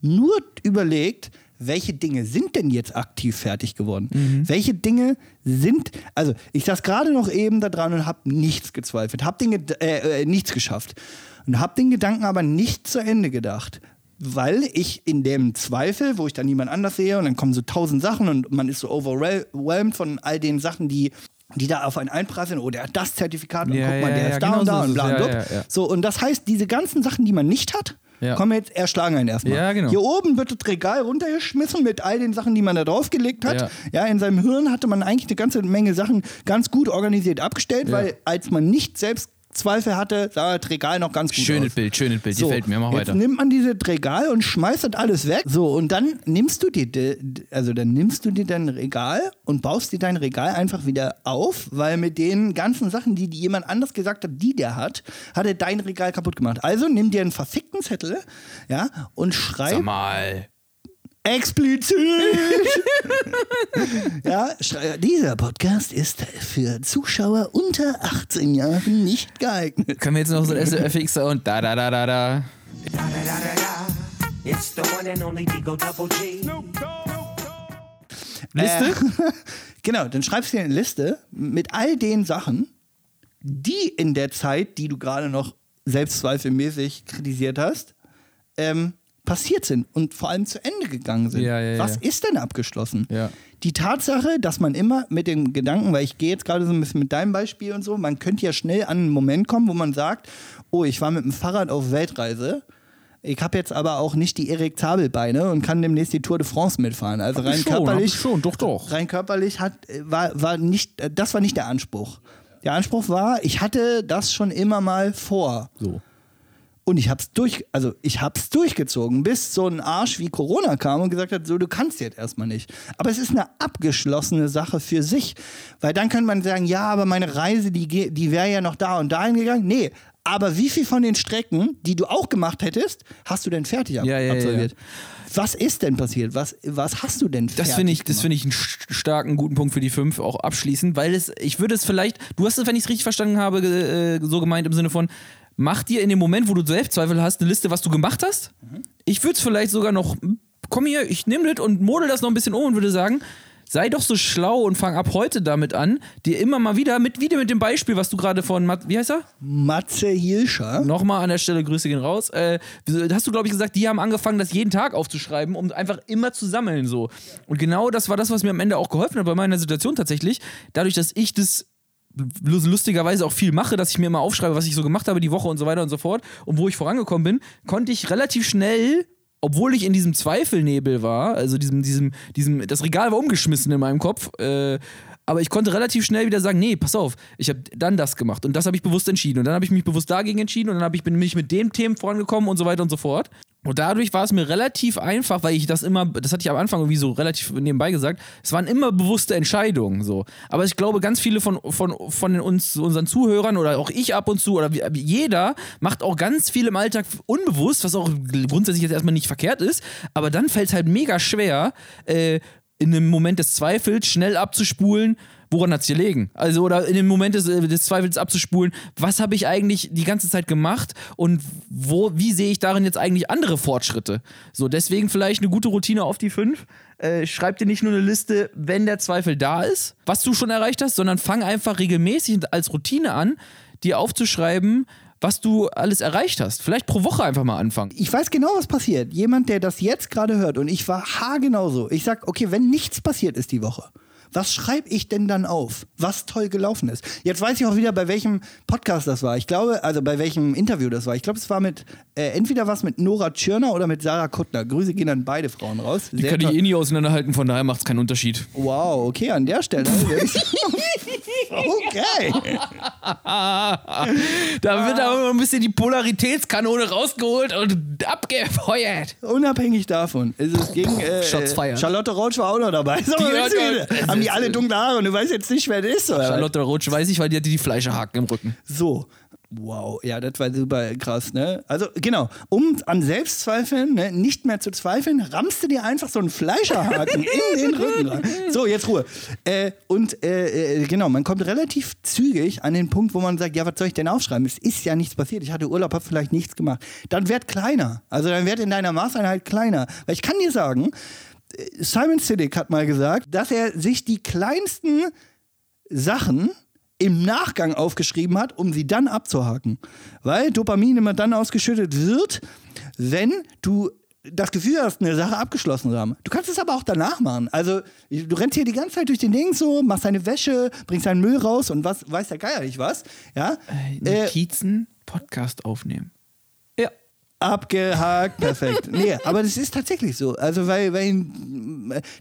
[SPEAKER 1] nur überlegt, welche Dinge sind denn jetzt aktiv fertig geworden? Welche Dinge sind, also ich saß gerade noch eben da dran und habe nichts gezweifelt, habe den äh, äh, nichts geschafft und habe den Gedanken aber nicht zu Ende gedacht. Weil ich in dem Zweifel, wo ich dann niemand anders sehe und dann kommen so tausend Sachen und man ist so overwhelmed von all den Sachen, die, die da auf einen einprasseln. Oh, der hat das Zertifikat und
[SPEAKER 2] Ja,
[SPEAKER 1] guck mal, der
[SPEAKER 2] ja,
[SPEAKER 1] ist da
[SPEAKER 2] genau
[SPEAKER 1] und da
[SPEAKER 2] so
[SPEAKER 1] und bla und blub. So, und das heißt, diese ganzen Sachen, die man nicht hat,
[SPEAKER 2] Ja.
[SPEAKER 1] kommen jetzt erschlagen einen erstmal.
[SPEAKER 2] Ja, genau.
[SPEAKER 1] Hier oben wird das Regal runtergeschmissen mit all den Sachen, die man da draufgelegt hat.
[SPEAKER 2] Ja.
[SPEAKER 1] Ja. in seinem Hirn hatte man eigentlich eine ganze Menge Sachen ganz gut organisiert abgestellt, weil als man nicht selbst Zweifel hatte, sah das Regal noch ganz gut
[SPEAKER 2] Schönes
[SPEAKER 1] aus.
[SPEAKER 2] Bild, schönes Bild.
[SPEAKER 1] So,
[SPEAKER 2] Gefällt mir. Mach
[SPEAKER 1] jetzt
[SPEAKER 2] weiter.
[SPEAKER 1] nimmt man dieses Regal und schmeißt das alles weg. So, und dann nimmst du dir, also dann nimmst du dir dein Regal und baust dir dein Regal einfach wieder auf, weil mit den ganzen Sachen, die dir jemand anders gesagt hat, die der hat, hat er dein Regal kaputt gemacht. Also nimm dir einen verfickten Zettel, ja, und schreib
[SPEAKER 2] Sag mal.
[SPEAKER 1] Explizit. ja, dieser Podcast ist für Zuschauer unter 18 Jahren nicht geeignet.
[SPEAKER 2] Können wir jetzt noch so ein SFX und da, da, da, da, da.
[SPEAKER 4] It's the one and only Digo Double G.
[SPEAKER 2] Liste?
[SPEAKER 1] Äh, genau, dann schreibst du dir eine Liste mit all den Sachen, die in der Zeit, die du gerade noch selbstzweifelmäßig kritisiert hast, ähm, passiert sind und vor allem zu Ende gegangen sind.
[SPEAKER 2] Ja, ja,
[SPEAKER 1] Was ist denn abgeschlossen? Die Tatsache, dass man immer mit dem Gedanken, weil ich gehe jetzt gerade so ein bisschen mit deinem Beispiel und so, man könnte ja schnell an einen Moment kommen, wo man sagt, oh, ich war mit dem Fahrrad auf Weltreise. Ich habe jetzt aber auch nicht die Erik Zabelbeine und kann demnächst die Tour de France mitfahren. Also rein
[SPEAKER 2] schon,
[SPEAKER 1] körperlich
[SPEAKER 2] ich schon, doch, doch.
[SPEAKER 1] rein körperlich hat, war, war nicht, das war nicht der Anspruch. Der Anspruch war, ich hatte das schon immer mal vor.
[SPEAKER 2] So.
[SPEAKER 1] Und ich hab's durch, also ich hab's durchgezogen, bis so ein Arsch wie Corona kam und gesagt hat, so, du kannst jetzt erstmal nicht. Aber es ist eine abgeschlossene Sache für sich. Weil dann kann man sagen, ja, aber meine Reise, die, die wäre ja noch da und dahin gegangen. Nee, aber wie viel von den Strecken, die du auch gemacht hättest, hast du denn fertig ab
[SPEAKER 2] Ja, ja, ja,
[SPEAKER 1] absolviert? Was ist denn passiert? Was, was hast du denn fertig
[SPEAKER 2] Das finde ich, das finde ich einen st- starken, guten Punkt für die 5 auch abschließend, weil es, ich würde es vielleicht, du hast es, wenn ich es richtig verstanden habe, äh, so gemeint im Sinne von, mach dir in dem Moment, wo du Selbstzweifel hast, eine Liste, was du gemacht hast. Ich würde es vielleicht sogar noch, komm hier, ich nehme das und model das noch ein bisschen um und würde sagen, sei doch so schlau und fang ab heute damit an, dir immer mal wieder, mit, wieder mit dem Beispiel, was du gerade von, Mat- wie heißt er?
[SPEAKER 1] Matze Hilscher.
[SPEAKER 2] Nochmal an der Stelle, Grüße gehen raus. Äh, hast du, glaube ich, gesagt, die haben angefangen, das jeden Tag aufzuschreiben, um einfach immer zu sammeln. So. Und genau das war das, was mir am Ende auch geholfen hat bei meiner Situation tatsächlich. Dadurch, dass ich das lustigerweise auch viel mache, dass ich mir immer aufschreibe, was ich so gemacht habe die Woche und so weiter und so fort. Und wo ich vorangekommen bin, konnte ich relativ schnell obwohl ich in diesem Zweifelnebel war, also diesem, diesem, diesem, das Regal war umgeschmissen in meinem Kopf, äh, aber ich konnte relativ schnell wieder sagen, nee, pass auf, ich habe dann das gemacht. Und das habe ich bewusst entschieden. Und dann habe ich mich bewusst dagegen entschieden. Und dann habe ich bin mich mit dem Themen vorangekommen und so weiter und so fort. Und dadurch war es mir relativ einfach, weil ich das immer, das hatte ich am Anfang irgendwie so relativ nebenbei gesagt, es waren immer bewusste Entscheidungen so. Aber ich glaube, ganz viele von, von, von uns, unseren Zuhörern oder auch ich ab und zu oder jeder macht auch ganz viel im Alltag unbewusst, was auch grundsätzlich jetzt erstmal nicht verkehrt ist, aber dann fällt es halt mega schwer, äh, in einem Moment des Zweifels schnell abzuspulen, woran hat es gelegen? Also, oder in dem Moment des, äh, des Zweifels abzuspulen, was habe ich eigentlich die ganze Zeit gemacht und wo, wie sehe ich darin jetzt eigentlich andere Fortschritte? So, deswegen vielleicht eine gute Routine auf die fünf. Äh, schreib dir nicht nur eine Liste, wenn der Zweifel da ist, was du schon erreicht hast, sondern fang einfach regelmäßig als Routine an, dir aufzuschreiben, was du alles erreicht hast. Vielleicht pro Woche einfach mal anfangen.
[SPEAKER 1] Ich weiß genau, was passiert. Jemand, der das jetzt gerade hört und ich war haargenau so. Ich sag, okay, wenn nichts passiert ist die Woche, was schreibe ich denn dann auf, was toll gelaufen ist? Jetzt weiß ich auch wieder, bei welchem Podcast das war. Ich glaube, also bei welchem Interview das war. Ich glaube, es war mit, äh, entweder was mit Nora Tschirner oder mit Sarah Kuttner. Grüße gehen an beide Frauen raus.
[SPEAKER 2] Die
[SPEAKER 1] Sehr
[SPEAKER 2] kann ich eh nie auseinanderhalten, von daher macht es keinen Unterschied.
[SPEAKER 1] Wow, okay, an der Stelle. okay.
[SPEAKER 2] Da wird aber ein bisschen die Polaritätskanone rausgeholt und abgefeuert.
[SPEAKER 1] Unabhängig davon. ist Es ging, äh,
[SPEAKER 2] Shots fired.
[SPEAKER 1] Charlotte Roach war auch noch dabei. So,
[SPEAKER 2] Die
[SPEAKER 1] wieder? haben die alle dunkle Haare und du weißt jetzt nicht, wer das ist? Oder?
[SPEAKER 2] Charlotte Roach weiß ich, weil die hatte die Fleischerhaken im Rücken.
[SPEAKER 1] So. Wow, ja, das war super krass, ne? Also, genau, um an Selbstzweifeln ne, nicht mehr zu zweifeln, rammst du dir einfach so einen Fleischerhaken in den Rücken rein. So, jetzt Ruhe. Äh, und äh, äh, genau, man kommt relativ zügig an den Punkt, wo man sagt, ja, was soll ich denn aufschreiben? Es ist ja nichts passiert. Ich hatte Urlaub, habe vielleicht nichts gemacht. Dann werd kleiner. Also, dann werd in deiner Maßeinheit kleiner. Weil ich kann dir sagen, äh, Simon Sinek hat mal gesagt, dass er sich die kleinsten Sachen im Nachgang aufgeschrieben hat, um sie dann abzuhaken. Weil Dopamin immer dann ausgeschüttet wird, wenn du das Gefühl hast, eine Sache abgeschlossen zu haben. Du kannst es aber auch danach machen. Also, du rennst hier die ganze Zeit durch den Ding so, machst deine Wäsche, bringst deinen Müll raus und was weiß der Geier nicht was. Ja? Äh,
[SPEAKER 2] Notizen, Podcast aufnehmen.
[SPEAKER 1] Abgehakt, perfekt. Nee, aber das ist tatsächlich so. Also, weil, weil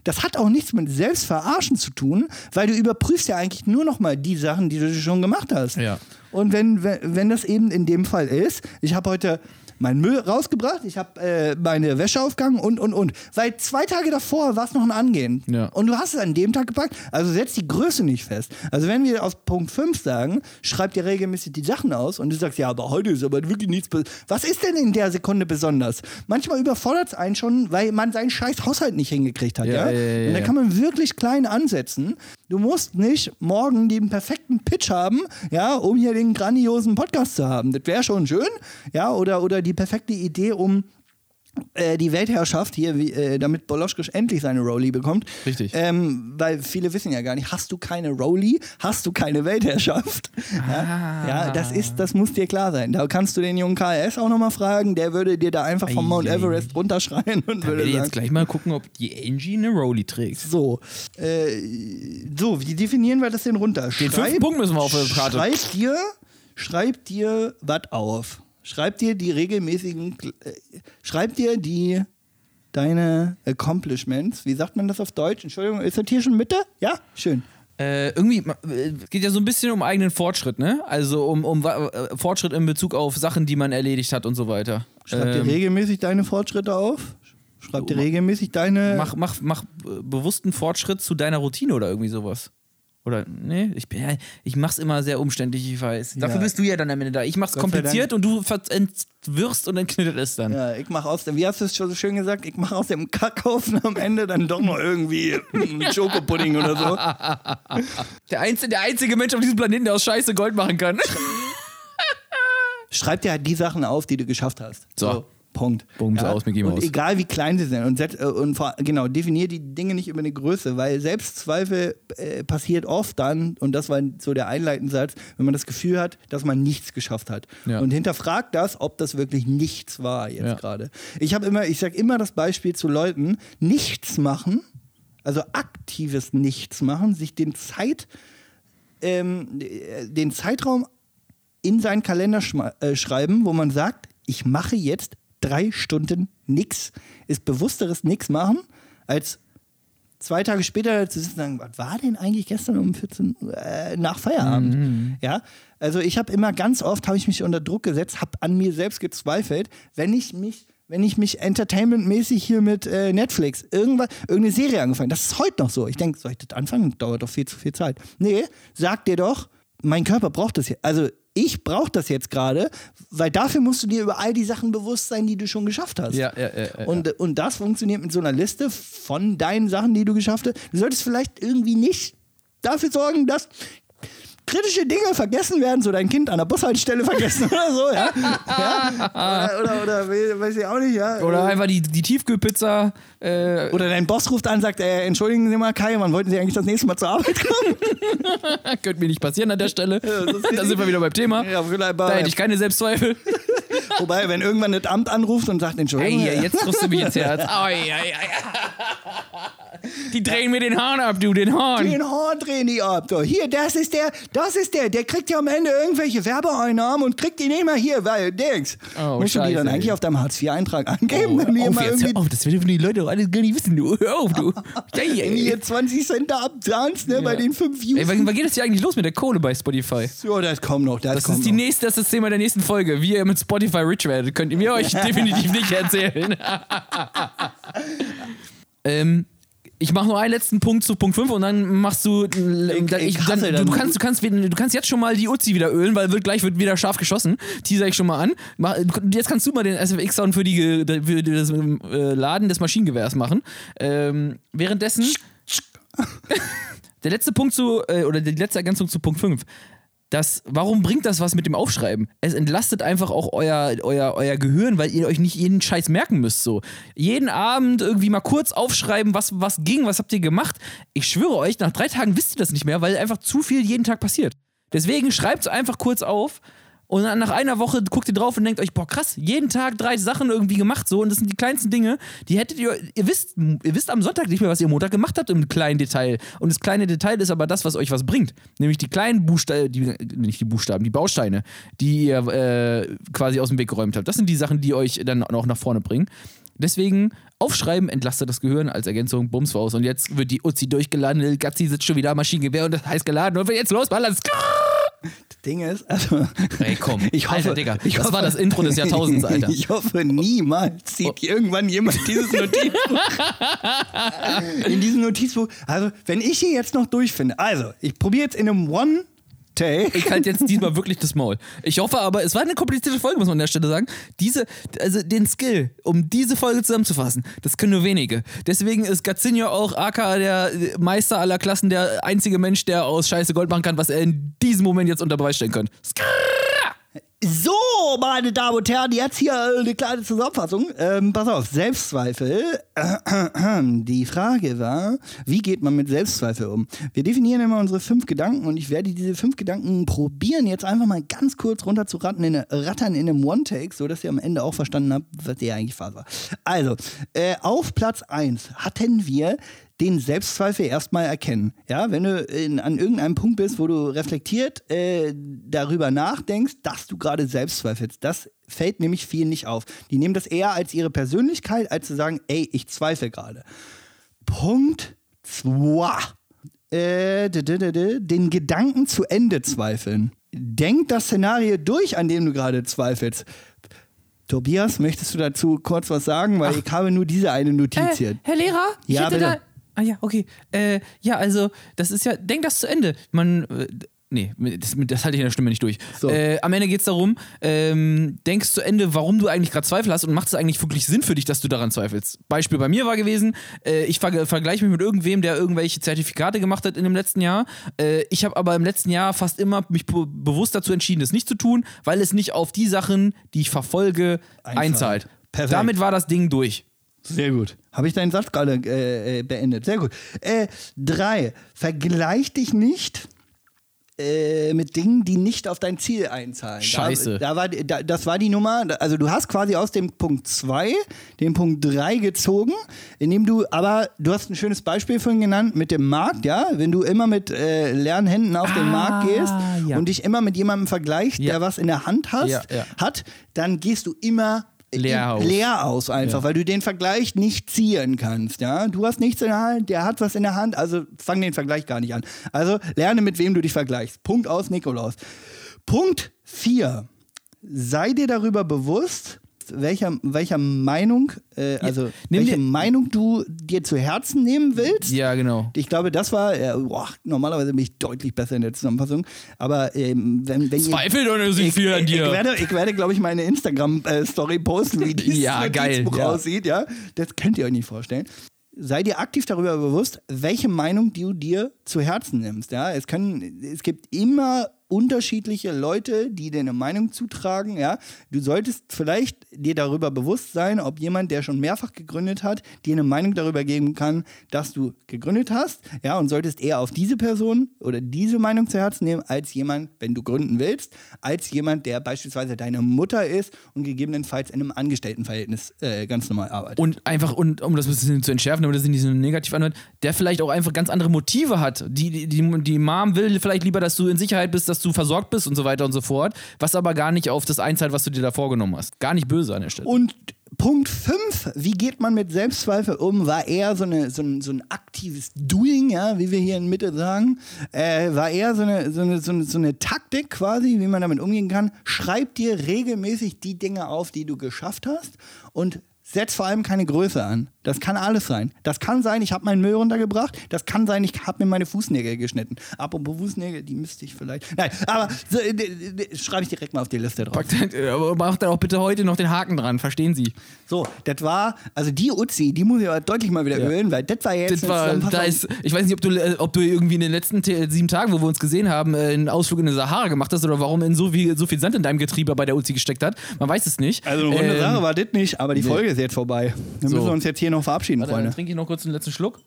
[SPEAKER 1] das hat auch nichts mit Selbstverarschen zu tun, weil du überprüfst ja eigentlich nur noch mal die Sachen, die du schon gemacht hast.
[SPEAKER 2] Ja.
[SPEAKER 1] Und wenn, wenn, wenn das eben in dem Fall ist, ich habe heute meinen Müll rausgebracht, ich habe äh, meine Wäsche aufgegangen und, und, und. Weil zwei Tage davor war es noch ein Angehen.
[SPEAKER 2] Ja.
[SPEAKER 1] Und du hast es an dem Tag gepackt, also setz die Größe nicht fest. Also wenn wir auf Punkt 5 sagen, schreib dir regelmäßig die Sachen aus und du sagst, ja, aber heute ist aber wirklich nichts. Was ist denn in der Sekunde besonders? Manchmal überfordert es einen schon, weil man seinen scheiß Haushalt nicht hingekriegt hat. Ja,
[SPEAKER 2] Ja, ja,
[SPEAKER 1] Und da kann man wirklich klein ansetzen. Du musst nicht morgen den perfekten Pitch haben, ja, um hier den grandiosen Podcast zu haben. Das wäre schon schön, ja, oder, oder die perfekte Idee, um äh, die Weltherrschaft hier, äh, damit Boloschkisch endlich seine Rowley bekommt.
[SPEAKER 2] Richtig.
[SPEAKER 1] Ähm, weil viele wissen ja gar nicht, hast du keine Rowley, hast du keine Weltherrschaft. Ja, ja das ist, das muss dir klar sein. Da kannst du den jungen KS auch nochmal fragen, der würde dir da einfach vom Mount. Everest runterschreien und
[SPEAKER 2] Ich
[SPEAKER 1] würde sagen,
[SPEAKER 2] jetzt gleich mal gucken, ob die Angie eine Rolli trägt.
[SPEAKER 1] so, äh, so, wie definieren wir das denn runter?
[SPEAKER 2] Den fünften Punkt müssen wir auf der Karte.
[SPEAKER 1] Schreib dir, schreib dir was auf. Schreib dir die regelmäßigen, äh, schreib dir die, deine Accomplishments. Wie sagt man das auf Deutsch? Entschuldigung, ist das hier schon Mitte? Ja, schön.
[SPEAKER 2] Äh, irgendwie äh, geht ja so ein bisschen um eigenen Fortschritt, ne? Also um, um äh, Fortschritt in Bezug auf Sachen, die man erledigt hat und so weiter.
[SPEAKER 1] Schreib dir
[SPEAKER 2] Ähm,
[SPEAKER 1] regelmäßig deine Fortschritte auf. Schreib dir regelmäßig deine.
[SPEAKER 2] mach, mach, mach äh, bewussten Fortschritt zu deiner Routine oder irgendwie sowas. Oder, nee, ich, bin ja, ich mach's immer sehr umständlich, ich weiß. Dafür
[SPEAKER 1] Ja.
[SPEAKER 2] bist du ja dann am Ende da. Ich mach's
[SPEAKER 1] Gott
[SPEAKER 2] kompliziert und du entwirrst und entknittert es dann.
[SPEAKER 1] Ja, ich mach aus dem, wie hast du es schon so schön gesagt, ich mache aus dem Kackhaufen am Ende dann doch noch irgendwie einen Schokopudding oder so.
[SPEAKER 2] Der, einzige, der einzige Mensch auf diesem Planeten, der aus Scheiße Gold machen kann.
[SPEAKER 1] Schreib dir halt die Sachen auf, die du geschafft hast.
[SPEAKER 2] So.
[SPEAKER 1] Punkt.
[SPEAKER 2] Punkt, aus, Mickey
[SPEAKER 1] Und
[SPEAKER 2] Mouse.
[SPEAKER 1] egal wie klein sie sind. Und, setz, äh, und genau, definier die Dinge nicht über eine Größe, weil Selbstzweifel äh, passiert oft dann, und das war so der einleitende Satz, wenn man das Gefühl hat, dass man nichts geschafft hat.
[SPEAKER 2] Ja.
[SPEAKER 1] Und hinterfragt das, ob das wirklich nichts war jetzt
[SPEAKER 2] Ja.
[SPEAKER 1] gerade. Ich habe immer, ich sage immer das Beispiel zu Leuten, nichts machen, also aktives Nichts machen, sich den Zeit, ähm, äh, den Zeitraum in seinen Kalender äh, schreiben, wo man sagt, ich mache jetzt drei Stunden nix, ist bewussteres Nix machen, als zwei Tage später zu sitzen und sagen, was war denn eigentlich gestern um 14 Uhr äh, nach Feierabend? Ja, also ich habe immer ganz oft, habe ich mich unter Druck gesetzt, habe an mir selbst gezweifelt, wenn ich mich wenn ich mich entertainmentmäßig hier mit äh, Netflix irgendwas, irgendeine Serie angefangen, das ist heute noch so. Ich denke, soll ich das anfangen? Dauert doch viel zu viel Zeit. Nee, sag dir doch, mein Körper braucht das hier. Also ich brauche das jetzt gerade, weil dafür musst du dir über all die Sachen bewusst sein, die du schon geschafft hast.
[SPEAKER 2] Ja, ja, ja.
[SPEAKER 1] Und, und das funktioniert mit so einer Liste von deinen Sachen, die du geschafft hast. Du solltest vielleicht irgendwie nicht dafür sorgen, dass kritische Dinge vergessen werden, so dein Kind an der Bushaltestelle vergessen oder so, ja. ja? Oder, oder, oder weiß ich auch nicht, ja.
[SPEAKER 2] Oder einfach die, die Tiefkühlpizza. Äh,
[SPEAKER 1] Oder dein Boss ruft an und sagt, äh, entschuldigen Sie mal, Kai, wann wollten Sie eigentlich das nächste Mal zur Arbeit kommen?
[SPEAKER 2] könnte mir nicht passieren an der Stelle.
[SPEAKER 1] ist
[SPEAKER 2] da sind wir wieder beim Thema.
[SPEAKER 1] Ja,
[SPEAKER 2] Da hätte ich keine Selbstzweifel.
[SPEAKER 1] Wobei, wenn irgendwann das Amt anruft und sagt,
[SPEAKER 2] Ey,
[SPEAKER 1] Entschuldigung,
[SPEAKER 2] jetzt triffst du mich ins Herz. Die drehen mir den Hahn ab, du, den Hahn.
[SPEAKER 1] den Horn drehen die ab. So, hier, das ist der, das ist der, der kriegt ja am Ende irgendwelche Werbeeinnahmen und kriegt die nicht mal hier, weil, Dings.
[SPEAKER 2] Oh,
[SPEAKER 1] Musst du die dann eigentlich
[SPEAKER 2] ey.
[SPEAKER 1] auf deinem Hartz-IV-Eintrag angeben,
[SPEAKER 2] Oh,
[SPEAKER 1] wenn
[SPEAKER 2] hör auf, jetzt,
[SPEAKER 1] irgendwie
[SPEAKER 2] auf, das werden die Leute doch alle gar nicht wissen, du. Hör auf, du.
[SPEAKER 1] Wenn
[SPEAKER 2] ey.
[SPEAKER 1] hier 20 Cent da abzahlst, ne, bei den 5 Views.
[SPEAKER 2] Ey, wann, wann geht das hier eigentlich los mit der Kohle bei Spotify?
[SPEAKER 1] so, das kommt noch, das,
[SPEAKER 2] Das
[SPEAKER 1] kommt
[SPEAKER 2] ist die
[SPEAKER 1] noch.
[SPEAKER 2] nächste, das ist das Thema der nächsten Folge. Wie ihr mit Spotify rich werdet, könnt ihr mir euch definitiv nicht erzählen. ähm, ich mache nur einen letzten Punkt zu Punkt 5 und dann machst du. Ich,
[SPEAKER 1] ich
[SPEAKER 2] dann, du,
[SPEAKER 1] dann-
[SPEAKER 2] du, kannst, du, kannst, du kannst jetzt schon mal die Uzi wieder ölen, weil wird, gleich wird wieder scharf geschossen. Teaser ich schon mal an. Mach, jetzt kannst du mal den SFX-Sound für, die, für das äh, Laden des Maschinengewehrs machen. Ähm, währenddessen. Der letzte Punkt zu, äh, oder die letzte Ergänzung zu Punkt 5. Das, warum bringt das was mit dem Aufschreiben? Es entlastet einfach auch euer, euer, euer Gehirn, weil ihr euch nicht jeden Scheiß merken müsst. So. Jeden Abend irgendwie mal kurz aufschreiben, was, was ging, was habt ihr gemacht. Ich schwöre euch, nach drei Tagen wisst ihr das nicht mehr, weil einfach zu viel jeden Tag passiert. Deswegen schreibt es einfach kurz auf und dann nach einer Woche guckt ihr drauf und denkt euch, boah, krass, jeden Tag drei Sachen irgendwie gemacht so und das sind die kleinsten Dinge, die hättet ihr, ihr wisst, ihr wisst am Sonntag nicht mehr, was ihr Montag gemacht habt im kleinen Detail. Und das kleine Detail ist aber das, was euch was bringt. Nämlich die kleinen Buchstaben, die, nicht die Buchstaben, die Bausteine, die ihr äh, quasi aus dem Weg geräumt habt. Das sind die Sachen, die euch dann auch nach vorne bringen. Deswegen aufschreiben entlastet das Gehirn als Ergänzung, bums raus. Und jetzt wird die Uzi durchgeladen, Lil Gazzi sitzt schon wieder am Maschinengewehr und das heißt geladen. Und jetzt losballern,
[SPEAKER 1] Das Ding ist, also.
[SPEAKER 2] Ey, komm.
[SPEAKER 1] Ich hoffe,
[SPEAKER 2] Alter, Digga,
[SPEAKER 1] ich
[SPEAKER 2] das
[SPEAKER 1] hoffe,
[SPEAKER 2] war das Intro des Jahrtausends, Alter.
[SPEAKER 1] Ich hoffe, niemals zieht irgendwann jemand dieses Notizbuch. in diesem Notizbuch. Also, wenn ich hier jetzt noch durchfinde, also, ich probiere jetzt in einem One. Take.
[SPEAKER 2] Ich halte jetzt diesmal wirklich das Maul. Ich hoffe aber, es war eine komplizierte Folge, muss man an der Stelle sagen. Diese, also den Skill, um diese Folge zusammenzufassen, das können nur wenige. Deswegen ist Gazzinho auch AK der Meister aller Klassen, der einzige Mensch, der aus Scheiße Gold machen kann, was er in diesem Moment jetzt unter Beweis stellen könnte.
[SPEAKER 1] So, meine Damen und Herren, jetzt hier eine kleine Zusammenfassung. Ähm, pass auf, Selbstzweifel. Die Frage war, wie geht man mit Selbstzweifel um? Wir definieren immer unsere fünf Gedanken und ich werde diese fünf Gedanken probieren, jetzt einfach mal ganz kurz runter zu ratten in rattern in einem One-Take, sodass ihr am Ende auch verstanden habt, was ihr eigentlich Phase war. Also, äh, auf Platz 1 hatten wir den Selbstzweifel erstmal erkennen. Ja, wenn du in, an irgendeinem Punkt bist, wo du reflektiert äh, darüber nachdenkst, dass du gerade selbst zweifelst, das fällt nämlich vielen nicht auf. Die nehmen das eher als ihre Persönlichkeit, als zu sagen, ey, ich zweifle gerade. Punkt 2. Äh, den Gedanken zu Ende zweifeln. Denk das Szenario durch, an dem du gerade zweifelst. Tobias, möchtest du dazu kurz was sagen? Weil ich habe nur diese eine Notiz hier.
[SPEAKER 2] Äh, Herr Lehrer, ich
[SPEAKER 1] Ja,
[SPEAKER 2] hätte
[SPEAKER 1] bitte.
[SPEAKER 2] da. Ah ja, okay. Äh, ja, also, das ist ja, denk das zu Ende. Man. Äh, Nee, das, das halte ich in der Stimme nicht durch.
[SPEAKER 1] So.
[SPEAKER 2] Äh, am Ende geht es darum, ähm, denkst zu Ende, warum du eigentlich gerade Zweifel hast und macht es eigentlich wirklich Sinn für dich, dass du daran zweifelst. Beispiel bei mir war gewesen, äh, ich ver vergleiche mich mit irgendwem, der irgendwelche Zertifikate gemacht hat in dem letzten Jahr. Äh, ich habe aber im letzten Jahr fast immer mich be bewusst dazu entschieden, das nicht zu tun, weil es nicht auf die Sachen, die ich verfolge,
[SPEAKER 1] Einzahlt.
[SPEAKER 2] einzahlt.
[SPEAKER 1] Perfekt.
[SPEAKER 2] Damit war das Ding durch.
[SPEAKER 1] Sehr gut. Habe ich deinen Satz gerade äh, äh, beendet. Sehr gut. Äh, drei. Vergleich dich nicht äh, mit Dingen, die nicht auf dein Ziel einzahlen.
[SPEAKER 2] Scheiße.
[SPEAKER 1] Da, da war, da, das war die Nummer. Also du hast quasi aus dem Punkt 2 den Punkt 3 gezogen, indem du, aber du hast ein schönes Beispiel vorhin genannt mit dem Markt, ja? Wenn du immer mit äh, leeren Händen auf den
[SPEAKER 2] Ah,
[SPEAKER 1] Markt gehst
[SPEAKER 2] ja.
[SPEAKER 1] und dich immer mit jemandem vergleichst,
[SPEAKER 2] Ja.
[SPEAKER 1] der was in der Hand hast,
[SPEAKER 2] ja.
[SPEAKER 1] hat, dann gehst du immer
[SPEAKER 2] Leer aus.
[SPEAKER 1] leer aus einfach,
[SPEAKER 2] Ja.
[SPEAKER 1] weil du den Vergleich nicht ziehen kannst. Ja? Du hast nichts in der Hand, der hat was in der Hand, also fang den Vergleich gar nicht an. Also lerne, mit wem du dich vergleichst. Punkt aus, Nikolaus. Punkt 4. Sei dir darüber bewusst, welcher, welcher Meinung, äh, also
[SPEAKER 2] nimm
[SPEAKER 1] welche
[SPEAKER 2] dir-
[SPEAKER 1] Meinung du dir zu Herzen nehmen willst.
[SPEAKER 2] Ja, genau.
[SPEAKER 1] Ich glaube, das war, äh, boah, normalerweise bin ich deutlich besser in der Zusammenfassung, aber ähm, wenn, wenn ihr-
[SPEAKER 2] Zweifel doch nicht so
[SPEAKER 1] ich,
[SPEAKER 2] viel an
[SPEAKER 1] ich,
[SPEAKER 2] dir.
[SPEAKER 1] Ich werde, ich werde glaube ich, meine Instagram-Story posten, wie dieses
[SPEAKER 2] Ja, geil,
[SPEAKER 1] Notizbuch
[SPEAKER 2] ja.
[SPEAKER 1] aussieht. Ja? Das könnt ihr euch nicht vorstellen. Sei dir aktiv darüber bewusst, welche Meinung du dir zu Herzen nimmst. Ja? Es, können, es gibt immer unterschiedliche Leute, die dir eine Meinung zutragen. Ja? Du solltest vielleicht dir darüber bewusst sein, ob jemand, der schon mehrfach gegründet hat, dir eine Meinung darüber geben kann, dass du gegründet hast. Ja? Und solltest eher auf diese Person oder diese Meinung zu Herzen nehmen, als jemand, wenn du gründen willst, als jemand, der beispielsweise deine Mutter ist und gegebenenfalls in einem Angestelltenverhältnis äh, ganz normal arbeitet.
[SPEAKER 2] Und einfach, und um das ein bisschen zu entschärfen, damit das nicht so negativ anhört, der vielleicht auch einfach ganz andere Motive hat. Die, die, die, die Mom will vielleicht lieber, dass du in Sicherheit bist, dass du versorgt bist und so weiter und so fort, was aber gar nicht auf das einzahlt, was du dir da vorgenommen hast. Gar nicht böse an der Stelle.
[SPEAKER 1] Und Punkt 5, wie geht man mit Selbstzweifel um, war eher so, eine, so, ein, so ein aktives Doing, ja, wie wir hier in Mitte sagen, äh, war eher so eine, so, eine, so, eine, so eine Taktik quasi, wie man damit umgehen kann. Schreib dir regelmäßig die Dinge auf, die du geschafft hast und setz vor allem keine Größe an. Das kann alles sein. Das kann sein, ich habe meinen Müll runtergebracht. Das kann sein, ich habe mir meine Fußnägel geschnitten. Apropos Fußnägel, die müsste ich vielleicht. Nein, aber so, äh, schreibe ich direkt mal auf die Liste drauf.
[SPEAKER 2] Äh, Aber macht dann auch bitte heute noch den Haken dran, verstehen Sie?
[SPEAKER 1] So, das war, also die Uzi, die muss ich aber deutlich mal wieder ölen, weil das war jetzt
[SPEAKER 2] Das war, da ist, ich weiß nicht, ob du, äh, ob du irgendwie in den letzten te- sieben Tagen, wo wir uns gesehen haben, einen Ausflug in die Sahara gemacht hast oder warum in so viel, so viel Sand in deinem Getriebe bei der Uzi gesteckt hat. Man weiß es nicht.
[SPEAKER 1] also eine runde
[SPEAKER 2] Ähm,
[SPEAKER 1] Sache war das nicht, aber die Folge ist jetzt vorbei. Wir
[SPEAKER 2] So.
[SPEAKER 1] müssen uns jetzt hier noch verabschieden,
[SPEAKER 2] Warte, dann
[SPEAKER 1] Freunde.
[SPEAKER 2] trinke ich noch kurz einen letzten Schluck.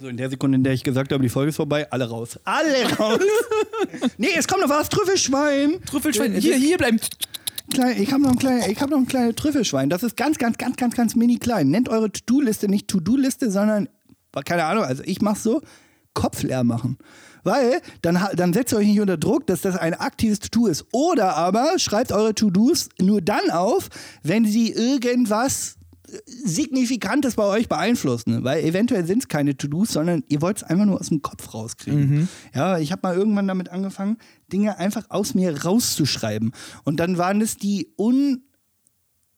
[SPEAKER 1] So, in der Sekunde, in der ich gesagt habe, die Folge ist vorbei, alle raus. Alle raus! nee, es kommt noch was, Trüffelschwein!
[SPEAKER 2] Trüffelschwein,
[SPEAKER 1] Äh,
[SPEAKER 2] hier, hier bleiben.
[SPEAKER 1] Klein, ich habe noch ein kleines, ich habe noch ein kleines Trüffelschwein. Das ist ganz, ganz, ganz, ganz, ganz mini klein. Nennt eure To-Do-Liste nicht To-Do-Liste, sondern keine Ahnung. Also ich mache so Kopf leer machen, weil dann dann setzt ihr euch nicht unter Druck, dass das ein aktives To-Do ist. Oder aber schreibt eure To-Dos nur dann auf, wenn sie irgendwas Signifikantes bei euch beeinflussen, weil eventuell sind es keine To-Dos, sondern ihr wollt es einfach nur aus dem Kopf rauskriegen. Ja, ich habe mal irgendwann damit angefangen, Dinge einfach aus mir rauszuschreiben. Und dann waren es die un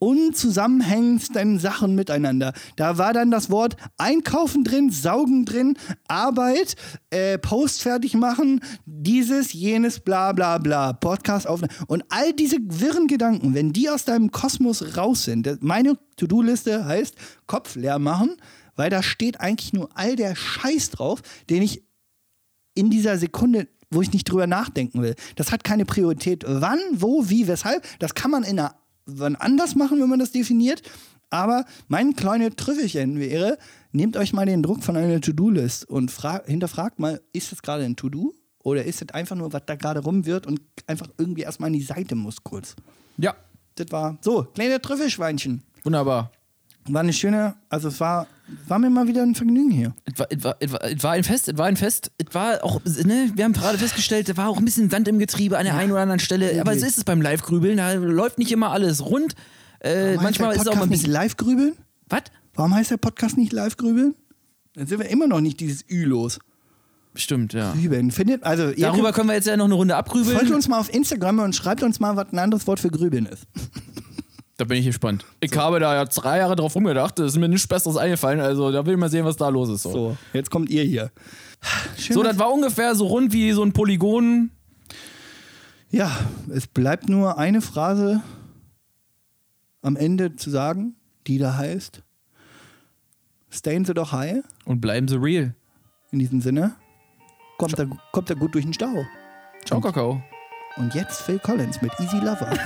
[SPEAKER 1] unzusammenhängendsten Sachen miteinander. Da war dann das Wort Einkaufen drin, Saugen drin, Arbeit, äh, Post fertig machen, dieses, jenes, bla bla bla, Podcast aufnehmen. Und all diese wirren Gedanken, wenn die aus deinem Kosmos raus sind, meine To-Do-Liste heißt Kopf leer machen, weil da steht eigentlich nur all der Scheiß drauf, den ich in dieser Sekunde, wo ich nicht drüber nachdenken will. Das hat keine Priorität. Wann, wo, wie, weshalb, das kann man in einer, wann anders machen, wenn man das definiert. Aber mein kleines Trüffelchen wäre, nehmt euch mal den Druck von einer To-Do-List und fra- hinterfragt mal, ist das gerade ein To-Do? Oder ist das einfach nur, was da gerade rum wird und einfach irgendwie erstmal an die Seite muss kurz?
[SPEAKER 2] Ja,
[SPEAKER 1] Das war so, kleine Trüffelschweinchen.
[SPEAKER 2] wunderbar.
[SPEAKER 1] War eine schöne, also es war, war mir mal wieder ein Vergnügen hier.
[SPEAKER 2] Es war, es war, es war, ein Fest, es war ein Fest. Es war auch, ne, wir haben gerade festgestellt, da war auch ein bisschen Sand im Getriebe an der einen oder anderen Stelle. Aber so ist es beim Live-Grübeln, da läuft nicht immer alles rund. Äh, manchmal ist es auch mal ein bisschen.
[SPEAKER 1] live grübeln?
[SPEAKER 2] Was?
[SPEAKER 1] Warum heißt der Podcast nicht live grübeln? Dann sind wir immer noch nicht dieses Ü los.
[SPEAKER 2] Stimmt, ja.
[SPEAKER 1] Grübeln. Findet, also
[SPEAKER 2] Darüber können wir jetzt ja noch eine Runde abgrübeln.
[SPEAKER 1] folgt uns mal auf Instagram und schreibt uns mal, was ein anderes Wort für grübeln ist.
[SPEAKER 2] Da bin ich gespannt. Ich habe da ja drei Jahre drauf rumgedacht, es ist mir nichts Besseres eingefallen, also da will ich mal sehen, was da los ist. So,
[SPEAKER 1] So, jetzt kommt ihr hier. Schön,
[SPEAKER 2] so das war ungefähr so rund wie so ein Polygon.
[SPEAKER 1] ja, es bleibt nur eine Phrase am Ende zu sagen, die da heißt: Stayen Sie doch high.
[SPEAKER 2] Und bleiben sie real.
[SPEAKER 1] In diesem Sinne, kommt er, kommt er gut durch den Stau.
[SPEAKER 2] Ciao, Kakao.
[SPEAKER 1] Und jetzt Phil Collins mit Easy Lover.